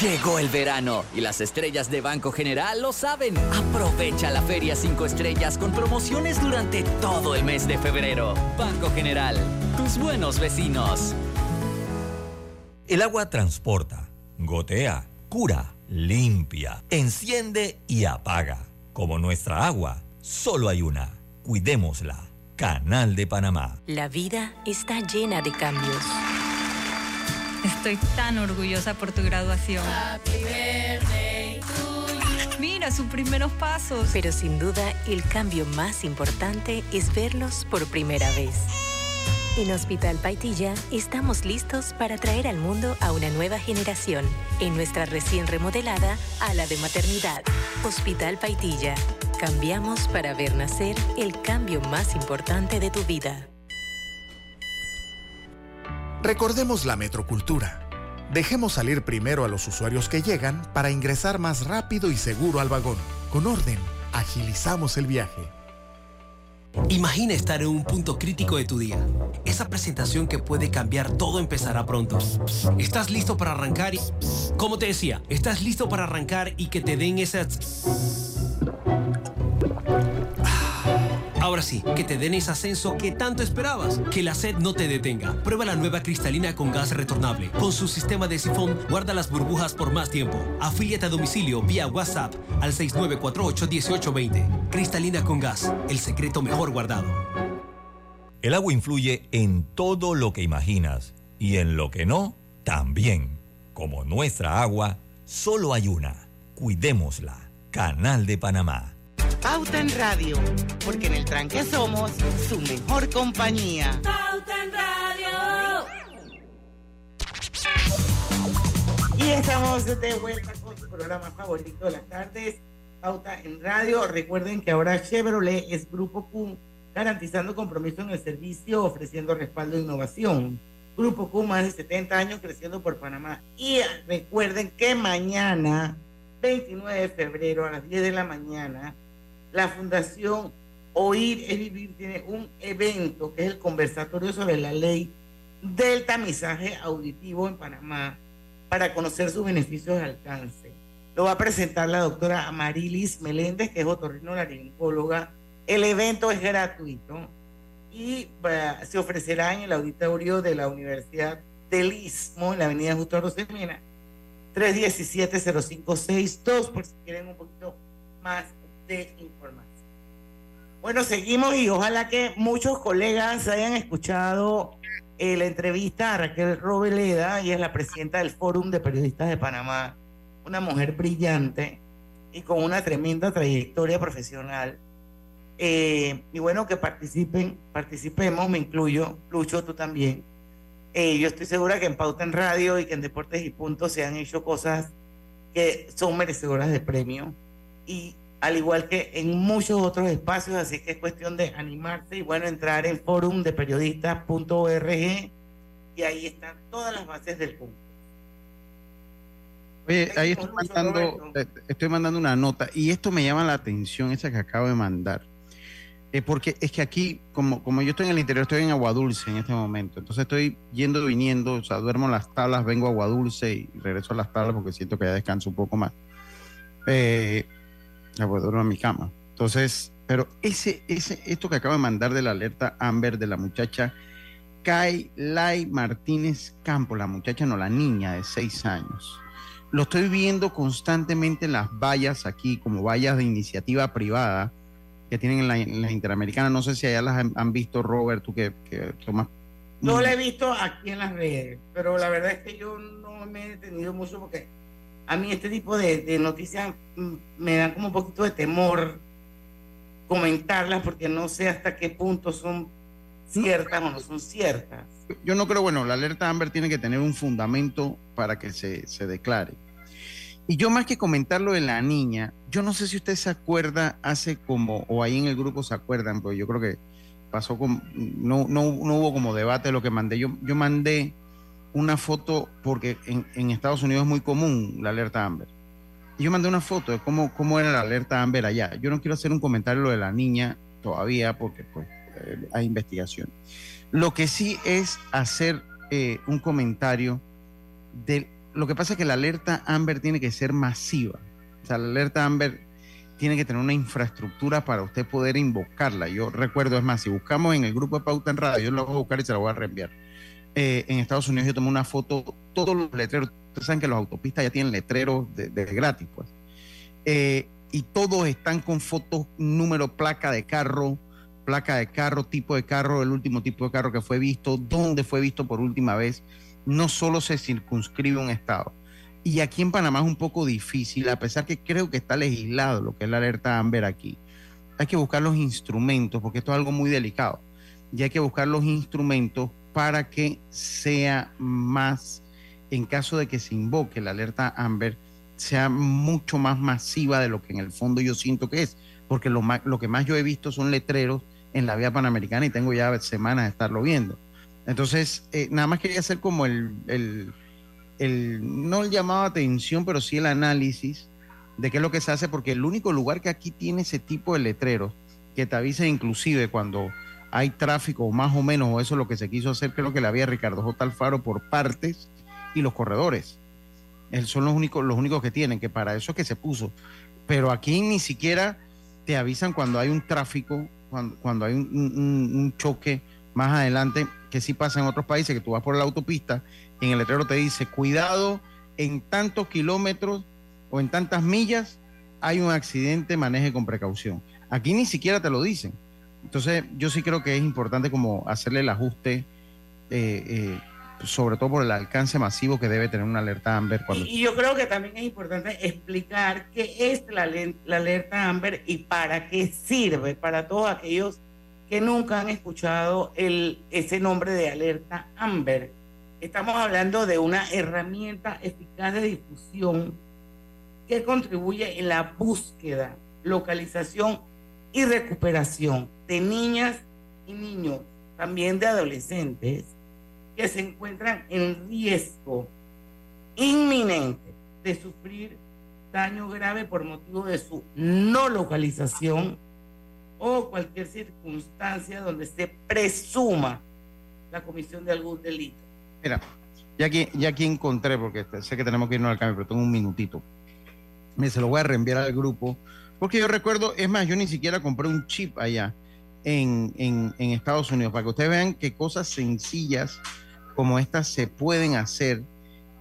Llegó el verano y las estrellas de Banco General lo saben. Aprovecha la Feria 5 Estrellas con promociones durante todo el mes de febrero. Banco General, tus buenos vecinos. El agua transporta, gotea, cura, limpia, enciende y apaga. Como nuestra agua, solo hay una. Cuidémosla. Canal de Panamá. La vida está llena de cambios. Estoy tan orgullosa por tu graduación. Mira sus primeros pasos. Pero sin duda, el cambio más importante es verlos por primera vez. En Hospital Paitilla estamos listos para traer al mundo a una nueva generación en nuestra recién remodelada ala de maternidad. Hospital Paitilla Cambiamos para ver nacer el cambio más importante de tu vida. Recordemos la metrocultura. Dejemos salir primero a los usuarios que llegan para ingresar más rápido y seguro al vagón. Con orden, agilizamos el viaje. Imagina estar en un punto crítico de tu día. Esa presentación que puede cambiar todo empezará pronto. ¿Estás listo para arrancar? Y, como te decía, ¿estás listo para arrancar y que te den esas... Ahora sí, que te den ese ascenso que tanto esperabas. Que la sed no te detenga. Prueba la nueva cristalina con gas retornable. Con su sistema de sifón, guarda las burbujas por más tiempo. Afíliate a domicilio vía WhatsApp al 6948-1820. Cristalina con gas, el secreto mejor guardado. El agua influye en todo lo que imaginas y en lo que no, también. Como nuestra agua, solo hay una. Cuidémosla. Canal de Panamá. Pauta en Radio, porque en el tranque somos su mejor compañía. Pauta en Radio. Y estamos de vuelta con su programa favorito de las tardes, Pauta en Radio. Recuerden que ahora Chevrolet es Grupo Q, garantizando compromiso en el servicio, ofreciendo respaldo e innovación. Grupo Q, más de 70 años creciendo por Panamá. Y recuerden que mañana, 29 de febrero a las 10 de la mañana, la Fundación Oír es Vivir tiene un evento que es el conversatorio sobre la ley del tamizaje auditivo en Panamá para conocer sus beneficios de alcance. Lo va a presentar la doctora Amarilis Meléndez, que es otorrinolaringóloga. El evento es gratuito y se ofrecerá en el auditorio de la Universidad del Istmo, en la avenida Justo Rosemena, 317-0562, por si quieren un poquito más de información. Bueno, seguimos y ojalá que muchos colegas hayan escuchado eh, la entrevista a Raquel Robeleda, ella es la presidenta del Fórum de Periodistas de Panamá, una mujer brillante y con una tremenda trayectoria profesional. Eh, y bueno, que participen, participemos, me incluyo, Lucho, tú también. Eh, yo estoy segura que en Pauta en Radio y que en Deportes y Puntos se han hecho cosas que son merecedoras de premio. Y al igual que en muchos otros espacios, así que es cuestión de animarse y bueno, entrar en forum de periodistas.org y ahí están todas las bases del punto. Oye, ahí estoy mandando, eh, estoy mandando una nota y esto me llama la atención, esa que acabo de mandar. Eh, porque es que aquí, como, como yo estoy en el interior, estoy en Agua Dulce en este momento. Entonces estoy yendo y viniendo, o sea, duermo en las tablas, vengo a Agua Dulce y regreso a las tablas porque siento que ya descanso un poco más. Eh, pues duermo en mi cama. Entonces, pero ese, ese, esto que acabo de mandar de la alerta Amber de la muchacha Kai Lai Martínez Campo, la muchacha, no la niña de seis años lo estoy viendo constantemente en las vallas aquí, como vallas de iniciativa privada que tienen en la, Interamericana. No sé si allá las han, visto, Robert, tú que, que tomas. No la he visto aquí en las redes, pero la verdad es que yo no me he detenido mucho porque a mí este tipo de, noticias mm, me dan como un poquito de temor comentarlas porque no sé hasta qué punto son ciertas o no son ciertas. Yo no creo, bueno, la alerta Amber tiene que tener un fundamento para que se, se declare. Y yo más que comentar lo de la niña, yo no sé si usted se acuerda hace como, o ahí en el grupo se acuerdan, pero yo creo que pasó como, no, no, no hubo como debate de lo que mandé. Yo, yo mandé una foto, porque en, Estados Unidos es muy común la alerta Amber. Yo mandé una foto de cómo, cómo era la alerta Amber allá. Yo no quiero hacer un comentario lo de la niña todavía, porque pues eh, hay investigación. Lo que sí es hacer eh, un comentario de lo que pasa es que la alerta Amber tiene que ser masiva. O sea, la alerta Amber tiene que tener una infraestructura para usted poder invocarla. Yo recuerdo, es más, si buscamos en el grupo de Pauta en Radio, yo lo voy a buscar y se lo voy a reenviar. Eh, en Estados Unidos yo tomé una foto, todos los letreros, ustedes saben que los autopistas ya tienen letreros de, gratis, pues. Eh, y todos están con fotos, número, placa de carro, placa de carro, tipo de carro, el último tipo de carro que fue visto, dónde fue visto por última vez no solo se circunscribe un estado. Y aquí en Panamá es un poco difícil, a pesar que creo que está legislado lo que es la alerta Amber aquí. Hay que buscar los instrumentos, porque esto es algo muy delicado. Y hay que buscar los instrumentos para que sea más, en caso de que se invoque la alerta Amber, sea mucho más masiva de lo que en el fondo yo siento que es. Porque lo, lo que más yo he visto son letreros en la vía panamericana y tengo ya semanas de estarlo viendo entonces, eh, nada más quería hacer como el, el, el, no el llamado a atención, pero sí el análisis de qué es lo que se hace, porque el único lugar que aquí tiene ese tipo de letreros, que te avisa inclusive cuando hay tráfico más o menos, o eso es lo que se quiso hacer, creo que la había Ricardo J. Alfaro por partes y los corredores. Son los únicos, los únicos que tienen, que para eso es que se puso. Pero aquí ni siquiera te avisan cuando hay un tráfico, cuando, cuando hay un, un choque más adelante que sí pasa en otros países, que tú vas por la autopista y en el letrero te dice, cuidado, en tantos kilómetros o en tantas millas hay un accidente, maneje con precaución. Aquí ni siquiera te lo dicen. Entonces yo sí creo que es importante como hacerle el ajuste, eh, eh, sobre todo por el alcance masivo que debe tener una alerta AMBER. Cuando... Y, yo creo que también es importante explicar qué es la, la alerta AMBER y para qué sirve para todos aquellos que nunca han escuchado el, ese nombre de alerta Amber. Estamos hablando de una herramienta eficaz de difusión que contribuye en la búsqueda, localización y recuperación de niñas y niños, también de adolescentes, que se encuentran en riesgo inminente de sufrir daño grave por motivo de su no localización o cualquier circunstancia donde se presuma la comisión de algún delito. Mira, ya aquí, ya aquí encontré, porque sé que tenemos que irnos al cambio, pero tengo un minutito. Me se lo voy a reenviar al grupo, porque yo recuerdo, es más, yo ni siquiera compré un chip allá en, en, en Estados Unidos, para que ustedes vean que cosas sencillas como estas se pueden hacer.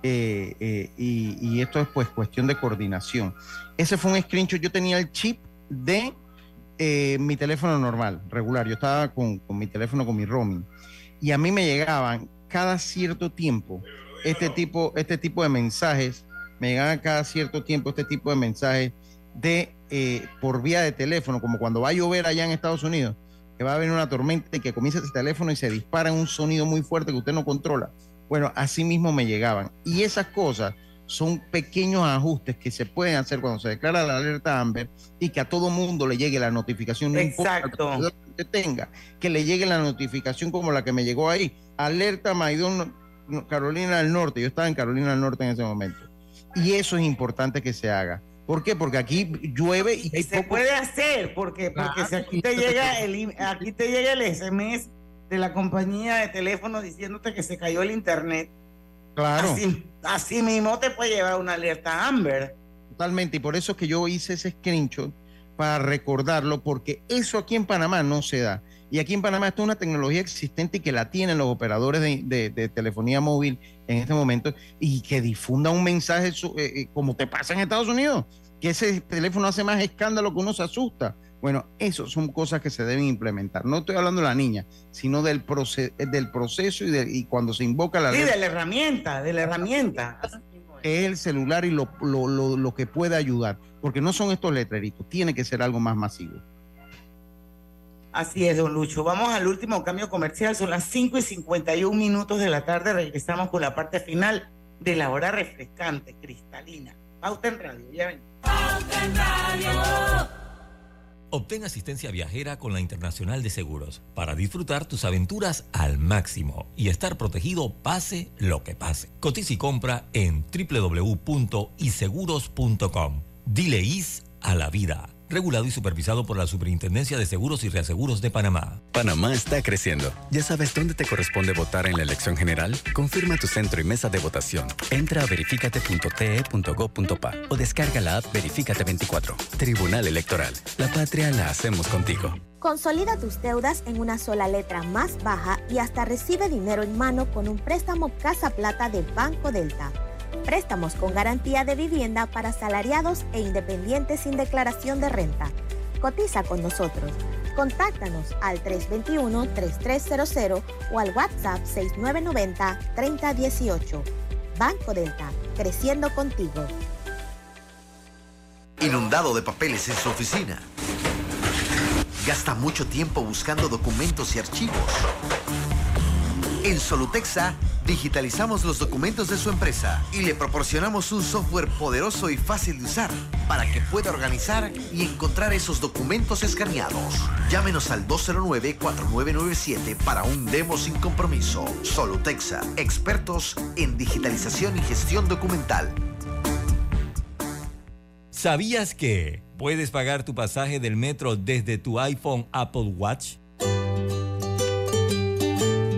Eh, eh, y, y, esto es pues cuestión de coordinación. Ese fue un screenshot, yo tenía el chip de eh, mi teléfono normal, regular. Yo estaba con, con mi teléfono, con mi roaming. Y a mí me llegaban cada cierto tiempo este tipo, este tipo de mensajes. Me llegaban cada cierto tiempo este tipo de mensajes de eh, por vía de teléfono, como cuando va a llover allá en Estados Unidos, que va a haber una tormenta y que comienza ese teléfono y se dispara un sonido muy fuerte que usted no controla. Bueno, así mismo me llegaban. Y esas cosas son pequeños ajustes que se pueden hacer cuando se declara la alerta Amber y que a todo mundo le llegue la notificación, no Exacto. importa que usted tenga, que le llegue la notificación como la que me llegó ahí. Alerta Maidón Carolina del Norte. Yo estaba en Carolina del Norte en ese momento. Y eso es importante que se haga. ¿Por qué? Porque aquí llueve y, y se puede hacer, porque, porque si aquí te llega el aquí te llega el SMS de la compañía de teléfono diciéndote que se cayó el internet. Claro. Así, así mismo te puede llevar una alerta Amber. Totalmente, y por eso es que yo hice ese screenshot para recordarlo, porque eso aquí en Panamá no se da. Y aquí en Panamá esto es una tecnología existente y que la tienen los operadores de, de, de telefonía móvil en este momento y que difunda un mensaje eh, eh, como te pasa en Estados Unidos, que ese teléfono hace más escándalo que uno se asusta. Bueno, eso son cosas que se deben implementar. No estoy hablando de la niña, sino del, proce del proceso y, de, y, cuando se invoca la... Sí, de la herramienta, de la herramienta. Es el celular y lo, lo, lo, lo que puede ayudar, porque no son estos letreritos, tiene que ser algo más masivo. Así es, don Lucho. Vamos al último cambio comercial. Son las 5 y 51 minutos de la tarde. Regresamos con la parte final de la hora refrescante, cristalina. Pauta en radio. Ya ven. Pauta en radio. Obtén asistencia viajera con la Internacional de Seguros para disfrutar tus aventuras al máximo y estar protegido pase lo que pase. Cotiza y compra en www.iseguros.com. Dile is a la vida regulado y supervisado por la Superintendencia de Seguros y Reaseguros de Panamá. Panamá está creciendo. ¿Ya sabes dónde te corresponde votar en la elección general? Confirma tu centro y mesa de votación. Entra a verificate.te.gov.pa o descarga la app Verifícate 24. Tribunal Electoral. La patria la hacemos contigo. Consolida tus deudas en una sola letra más baja y hasta recibe dinero en mano con un préstamo Casa Plata de Banco Delta. Préstamos con garantía de vivienda para salariados e independientes sin declaración de renta. Cotiza con nosotros. Contáctanos al 321-3300 o al WhatsApp 6990-3018. Banco Delta, creciendo contigo. Inundado de papeles en su oficina. Gasta mucho tiempo buscando documentos y archivos. En Solutexa digitalizamos los documentos de su empresa y le proporcionamos un software poderoso y fácil de usar para que pueda organizar y encontrar esos documentos escaneados. Llámenos al 209-4997 para un demo sin compromiso. Solutexa, expertos en digitalización y gestión documental. ¿Sabías que puedes pagar tu pasaje del metro desde tu iPhone Apple Watch?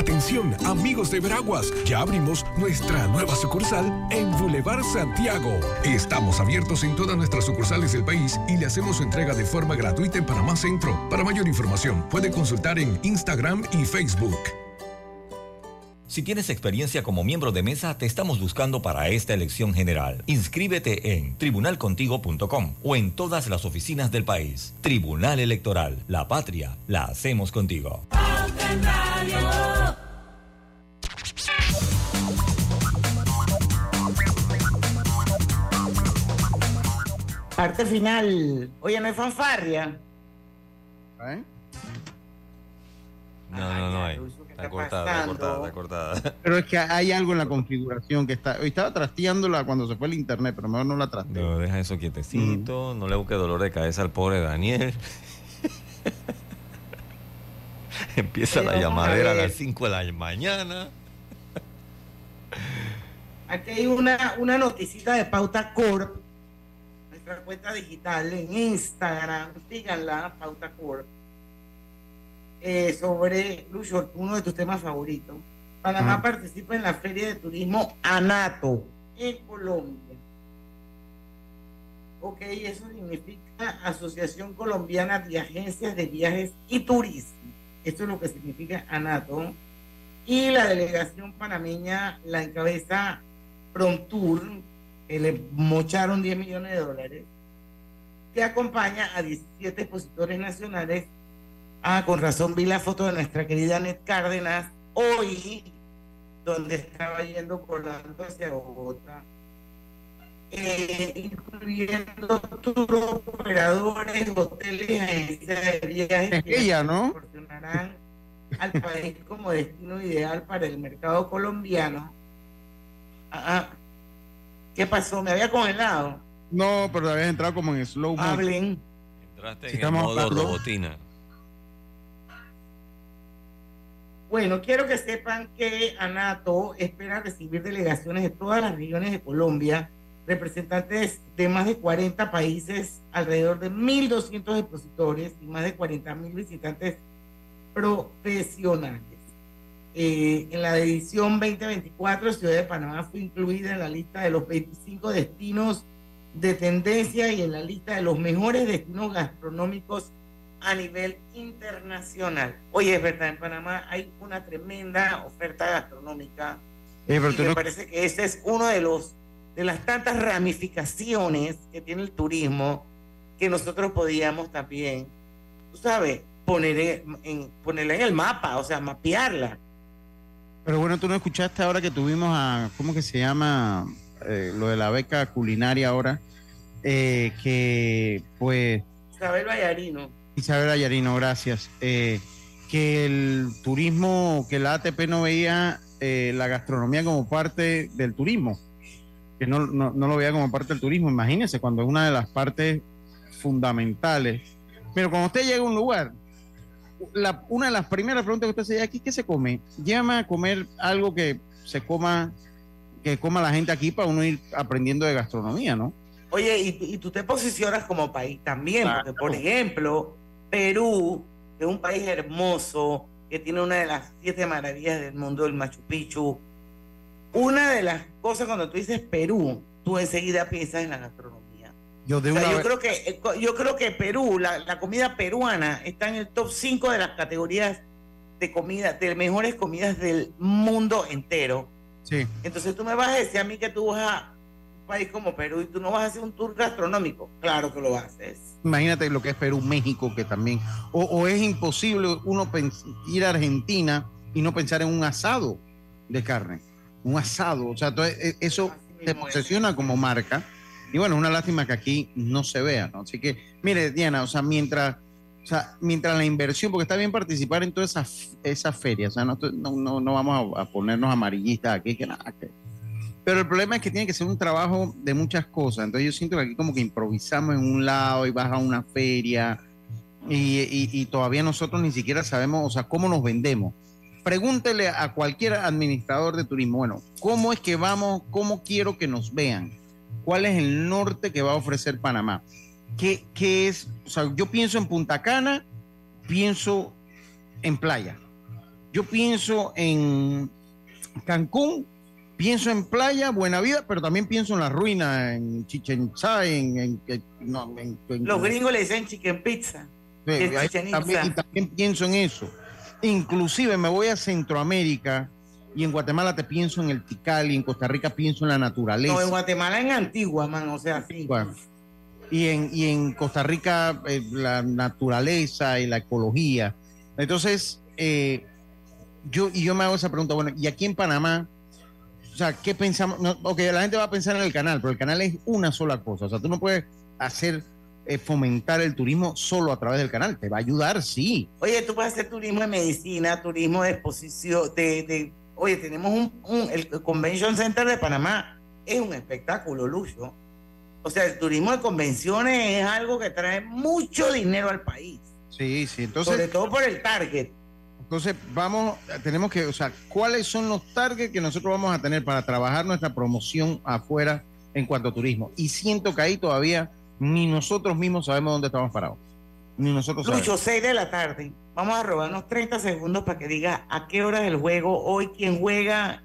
Atención, amigos de Veraguas, ya abrimos nuestra nueva sucursal en Boulevard Santiago. Estamos abiertos en todas nuestras sucursales del país y le hacemos su entrega de forma gratuita en Panamá Centro. Para mayor información, puede consultar en Instagram y Facebook. Si tienes experiencia como miembro de mesa, te estamos buscando para esta elección general. Inscríbete en tribunalcontigo.com o en todas las oficinas del país. Tribunal Electoral, la patria, la hacemos contigo. Parte final. Oye, no hay fanfarria. ¿Eh? No, no, no hay. Está cortada, está cortada, está cortada. Pero es que hay algo en la configuración que está. Hoy estaba trasteándola cuando se fue el internet, pero mejor no la trasteo. No, deja eso quietecito. No le busque dolor de cabeza al pobre Daniel. Empieza la llamadera a, a las 5 de la mañana. Aquí hay una, una noticita de Pauta Corp, nuestra cuenta digital en Instagram. Síganla, Pauta Corp. eh, sobre, Lucho, uno de tus temas favoritos. Panamá participa en la Feria de Turismo ANATO en Colombia. Ok, eso significa Asociación Colombiana de Agencias de Viajes y Turismo. Esto es lo que significa ANATO. Y la delegación panameña la encabeza Prontour, que le mocharon 10 millones de dólares, que acompaña a 17 expositores nacionales. Ah, con razón vi la foto de nuestra querida Net Cárdenas hoy, donde estaba yendo volando hacia Bogotá, eh, incluyendo tour operadores, hoteles, agencias de viajes Es que ella, ¿no? proporcionarán al país como destino ideal para el mercado colombiano. Ah, ah. ¿Qué pasó? ¿Me había congelado? No, pero habías entrado como en slow mo. Hablen. Entraste Si en el modo hablando- robotina. Bueno, quiero que sepan que ANATO espera recibir delegaciones de todas las regiones de Colombia, representantes de más de 40 países, alrededor de 1.200 expositores y más de 40.000 visitantes profesionales. Eh, en la edición 2024, Ciudad de Panamá fue incluida en la lista de los 25 destinos de tendencia y en la lista de los mejores destinos gastronómicos a nivel internacional. Oye, es verdad, en Panamá hay una tremenda oferta gastronómica Eh, pero y me no- parece que ese es uno de los de las tantas ramificaciones que tiene el turismo que nosotros podíamos también, tú sabes, poner en- ponerla en el mapa, o sea, mapearla. Pero bueno, tú no escuchaste ahora que tuvimos a, ¿cómo que se llama? Eh, lo de la beca culinaria ahora, eh, que pues Isabel Vallarino. Isabel Ayarino, gracias. Eh, que el turismo, que la ATP no veía la gastronomía como parte del turismo, que no, no, no lo veía como parte del turismo. Imagínense, cuando es una de las partes fundamentales. Pero cuando usted llega a un lugar, la- una de las primeras preguntas que usted se hace aquí, ¿qué se come? Llévame a comer algo que se coma, que coma la gente aquí para uno ir aprendiendo de gastronomía, ¿no? Oye, y, y tú te posicionas como país también, Claro. porque por ejemplo, Perú, que es un país hermoso, que tiene una de las siete maravillas del mundo, el Machu Picchu. Una de las cosas cuando tú dices Perú, tú enseguida piensas en la gastronomía. Yo de O sea, una yo vez- creo que eh, yo creo que Perú, la, la comida peruana está en el top 5 de las categorías de comida, de mejores comidas del mundo entero. Sí. Entonces tú me vas a decir a mí que tú vas a un país como Perú y tú no vas a hacer un tour gastronómico. Claro que lo haces. Imagínate lo que es Perú, México, que también. O, o es imposible uno ir a Argentina y no pensar en un asado de carne. Un asado. O sea, entonces, eh, eso te posesiona como marca. Y bueno, una lástima que aquí no se vea, ¿no? Así que, mire, Diana, o sea, mientras, o sea, mientras la inversión, porque está bien participar en todas esas, esas ferias, o sea, no, no, no, no vamos a, ponernos amarillistas aquí, que nada, pero el problema es que tiene que ser un trabajo de muchas cosas. Entonces yo siento que aquí como que improvisamos en un lado y vas a una feria y- y todavía nosotros ni siquiera sabemos, o sea, cómo nos vendemos. Pregúntele a cualquier administrador de turismo, bueno, ¿cómo es que vamos? ¿Cómo quiero que nos vean? ¿Cuál es el norte que va a ofrecer Panamá? ¿Qué, qué es? O sea, yo pienso en Punta Cana, pienso en playa. Yo pienso en Cancún, pienso en playa, buena vida, pero también pienso en la ruina, en Chichen Itza, en, en- en- no, en- en- Los gringos le dicen chicken pizza. Sí, también, y también pienso en eso. Inclusive me voy a Centroamérica y en Guatemala te pienso en el Tikal y en Costa Rica pienso en la naturaleza. No, en Guatemala en Antigua, man, o sea, sí. Y en, y en Costa Rica eh, la naturaleza y la ecología. Entonces, eh, yo, y yo me hago esa pregunta, bueno, y aquí en Panamá, o sea, ¿qué pensamos? No, ok, la gente va a pensar en el canal, pero el canal es una sola cosa. O sea, tú no puedes hacer, eh, fomentar el turismo solo a través del canal. Te va a ayudar, sí. Oye, tú puedes hacer turismo de medicina, turismo de exposición, de, de- oye, tenemos un, un- el Convention Center de Panamá, es un espectáculo, Lucho. O sea, el turismo de convenciones es algo que trae mucho dinero al país, Sí, sí. Entonces, sobre todo por el target. Entonces, vamos, tenemos que, o sea, ¿cuáles son los targets que nosotros vamos a tener para trabajar nuestra promoción afuera en cuanto a turismo? Y siento que ahí todavía ni nosotros mismos sabemos dónde estamos parados. Ni nosotros Lucho, 6 de la tarde. Vamos a robarnos 30 segundos para que diga a qué hora es el juego, hoy quién juega,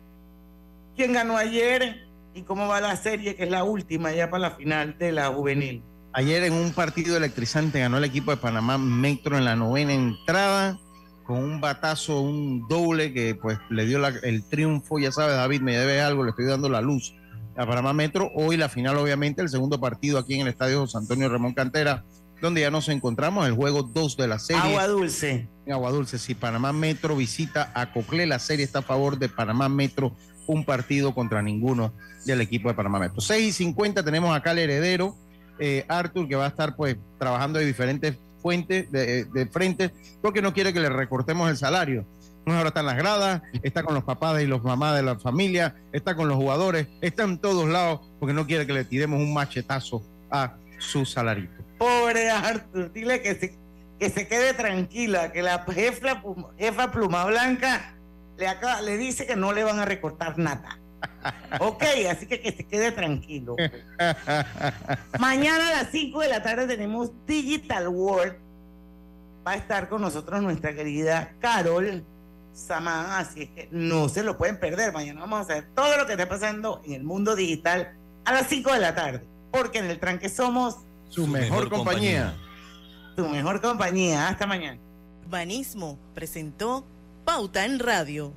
quién ganó ayer y cómo va la serie, que es la última ya para la final de la juvenil. Ayer en un partido electrizante ganó el equipo de Panamá Metro en la novena entrada con un batazo, un doble que pues le dio el triunfo. Ya sabes, David, me debe algo, le estoy dando la luz a Panamá Metro. Hoy la final, obviamente, el segundo partido aquí en el estadio José Antonio Ramón Cantera, donde ya nos encontramos, el juego 2 de la serie. Agua Dulce. Agua Dulce, si Panamá Metro visita a Coclé, la serie está a favor de Panamá Metro, un partido contra ninguno del equipo de Panamá Metro. 6 y 50 tenemos acá el heredero, eh, Arthur, que va a estar pues trabajando de diferentes fuentes, de, de frente, porque no quiere que le recortemos el salario ahora está en las gradas, está con los papás y los mamás de la familia, está con los jugadores, está en todos lados porque no quiere que le tiremos un machetazo a su salarito. Pobre Arthur, dile que se, que se quede tranquila, que la jefa, jefa Pluma Blanca le, acaba, le dice que no le van a recortar nada. ok, así que que se quede tranquilo. Mañana a las 5 de la tarde tenemos Digital World. Va a estar con nosotros nuestra querida Carol Samán, así es que no se lo pueden perder. Mañana vamos a hacer todo lo que está pasando en el mundo digital a las 5 de la tarde, porque en el tranque somos su, mejor, compañía. Su mejor compañía. Hasta mañana. Banismo presentó Pauta en Radio.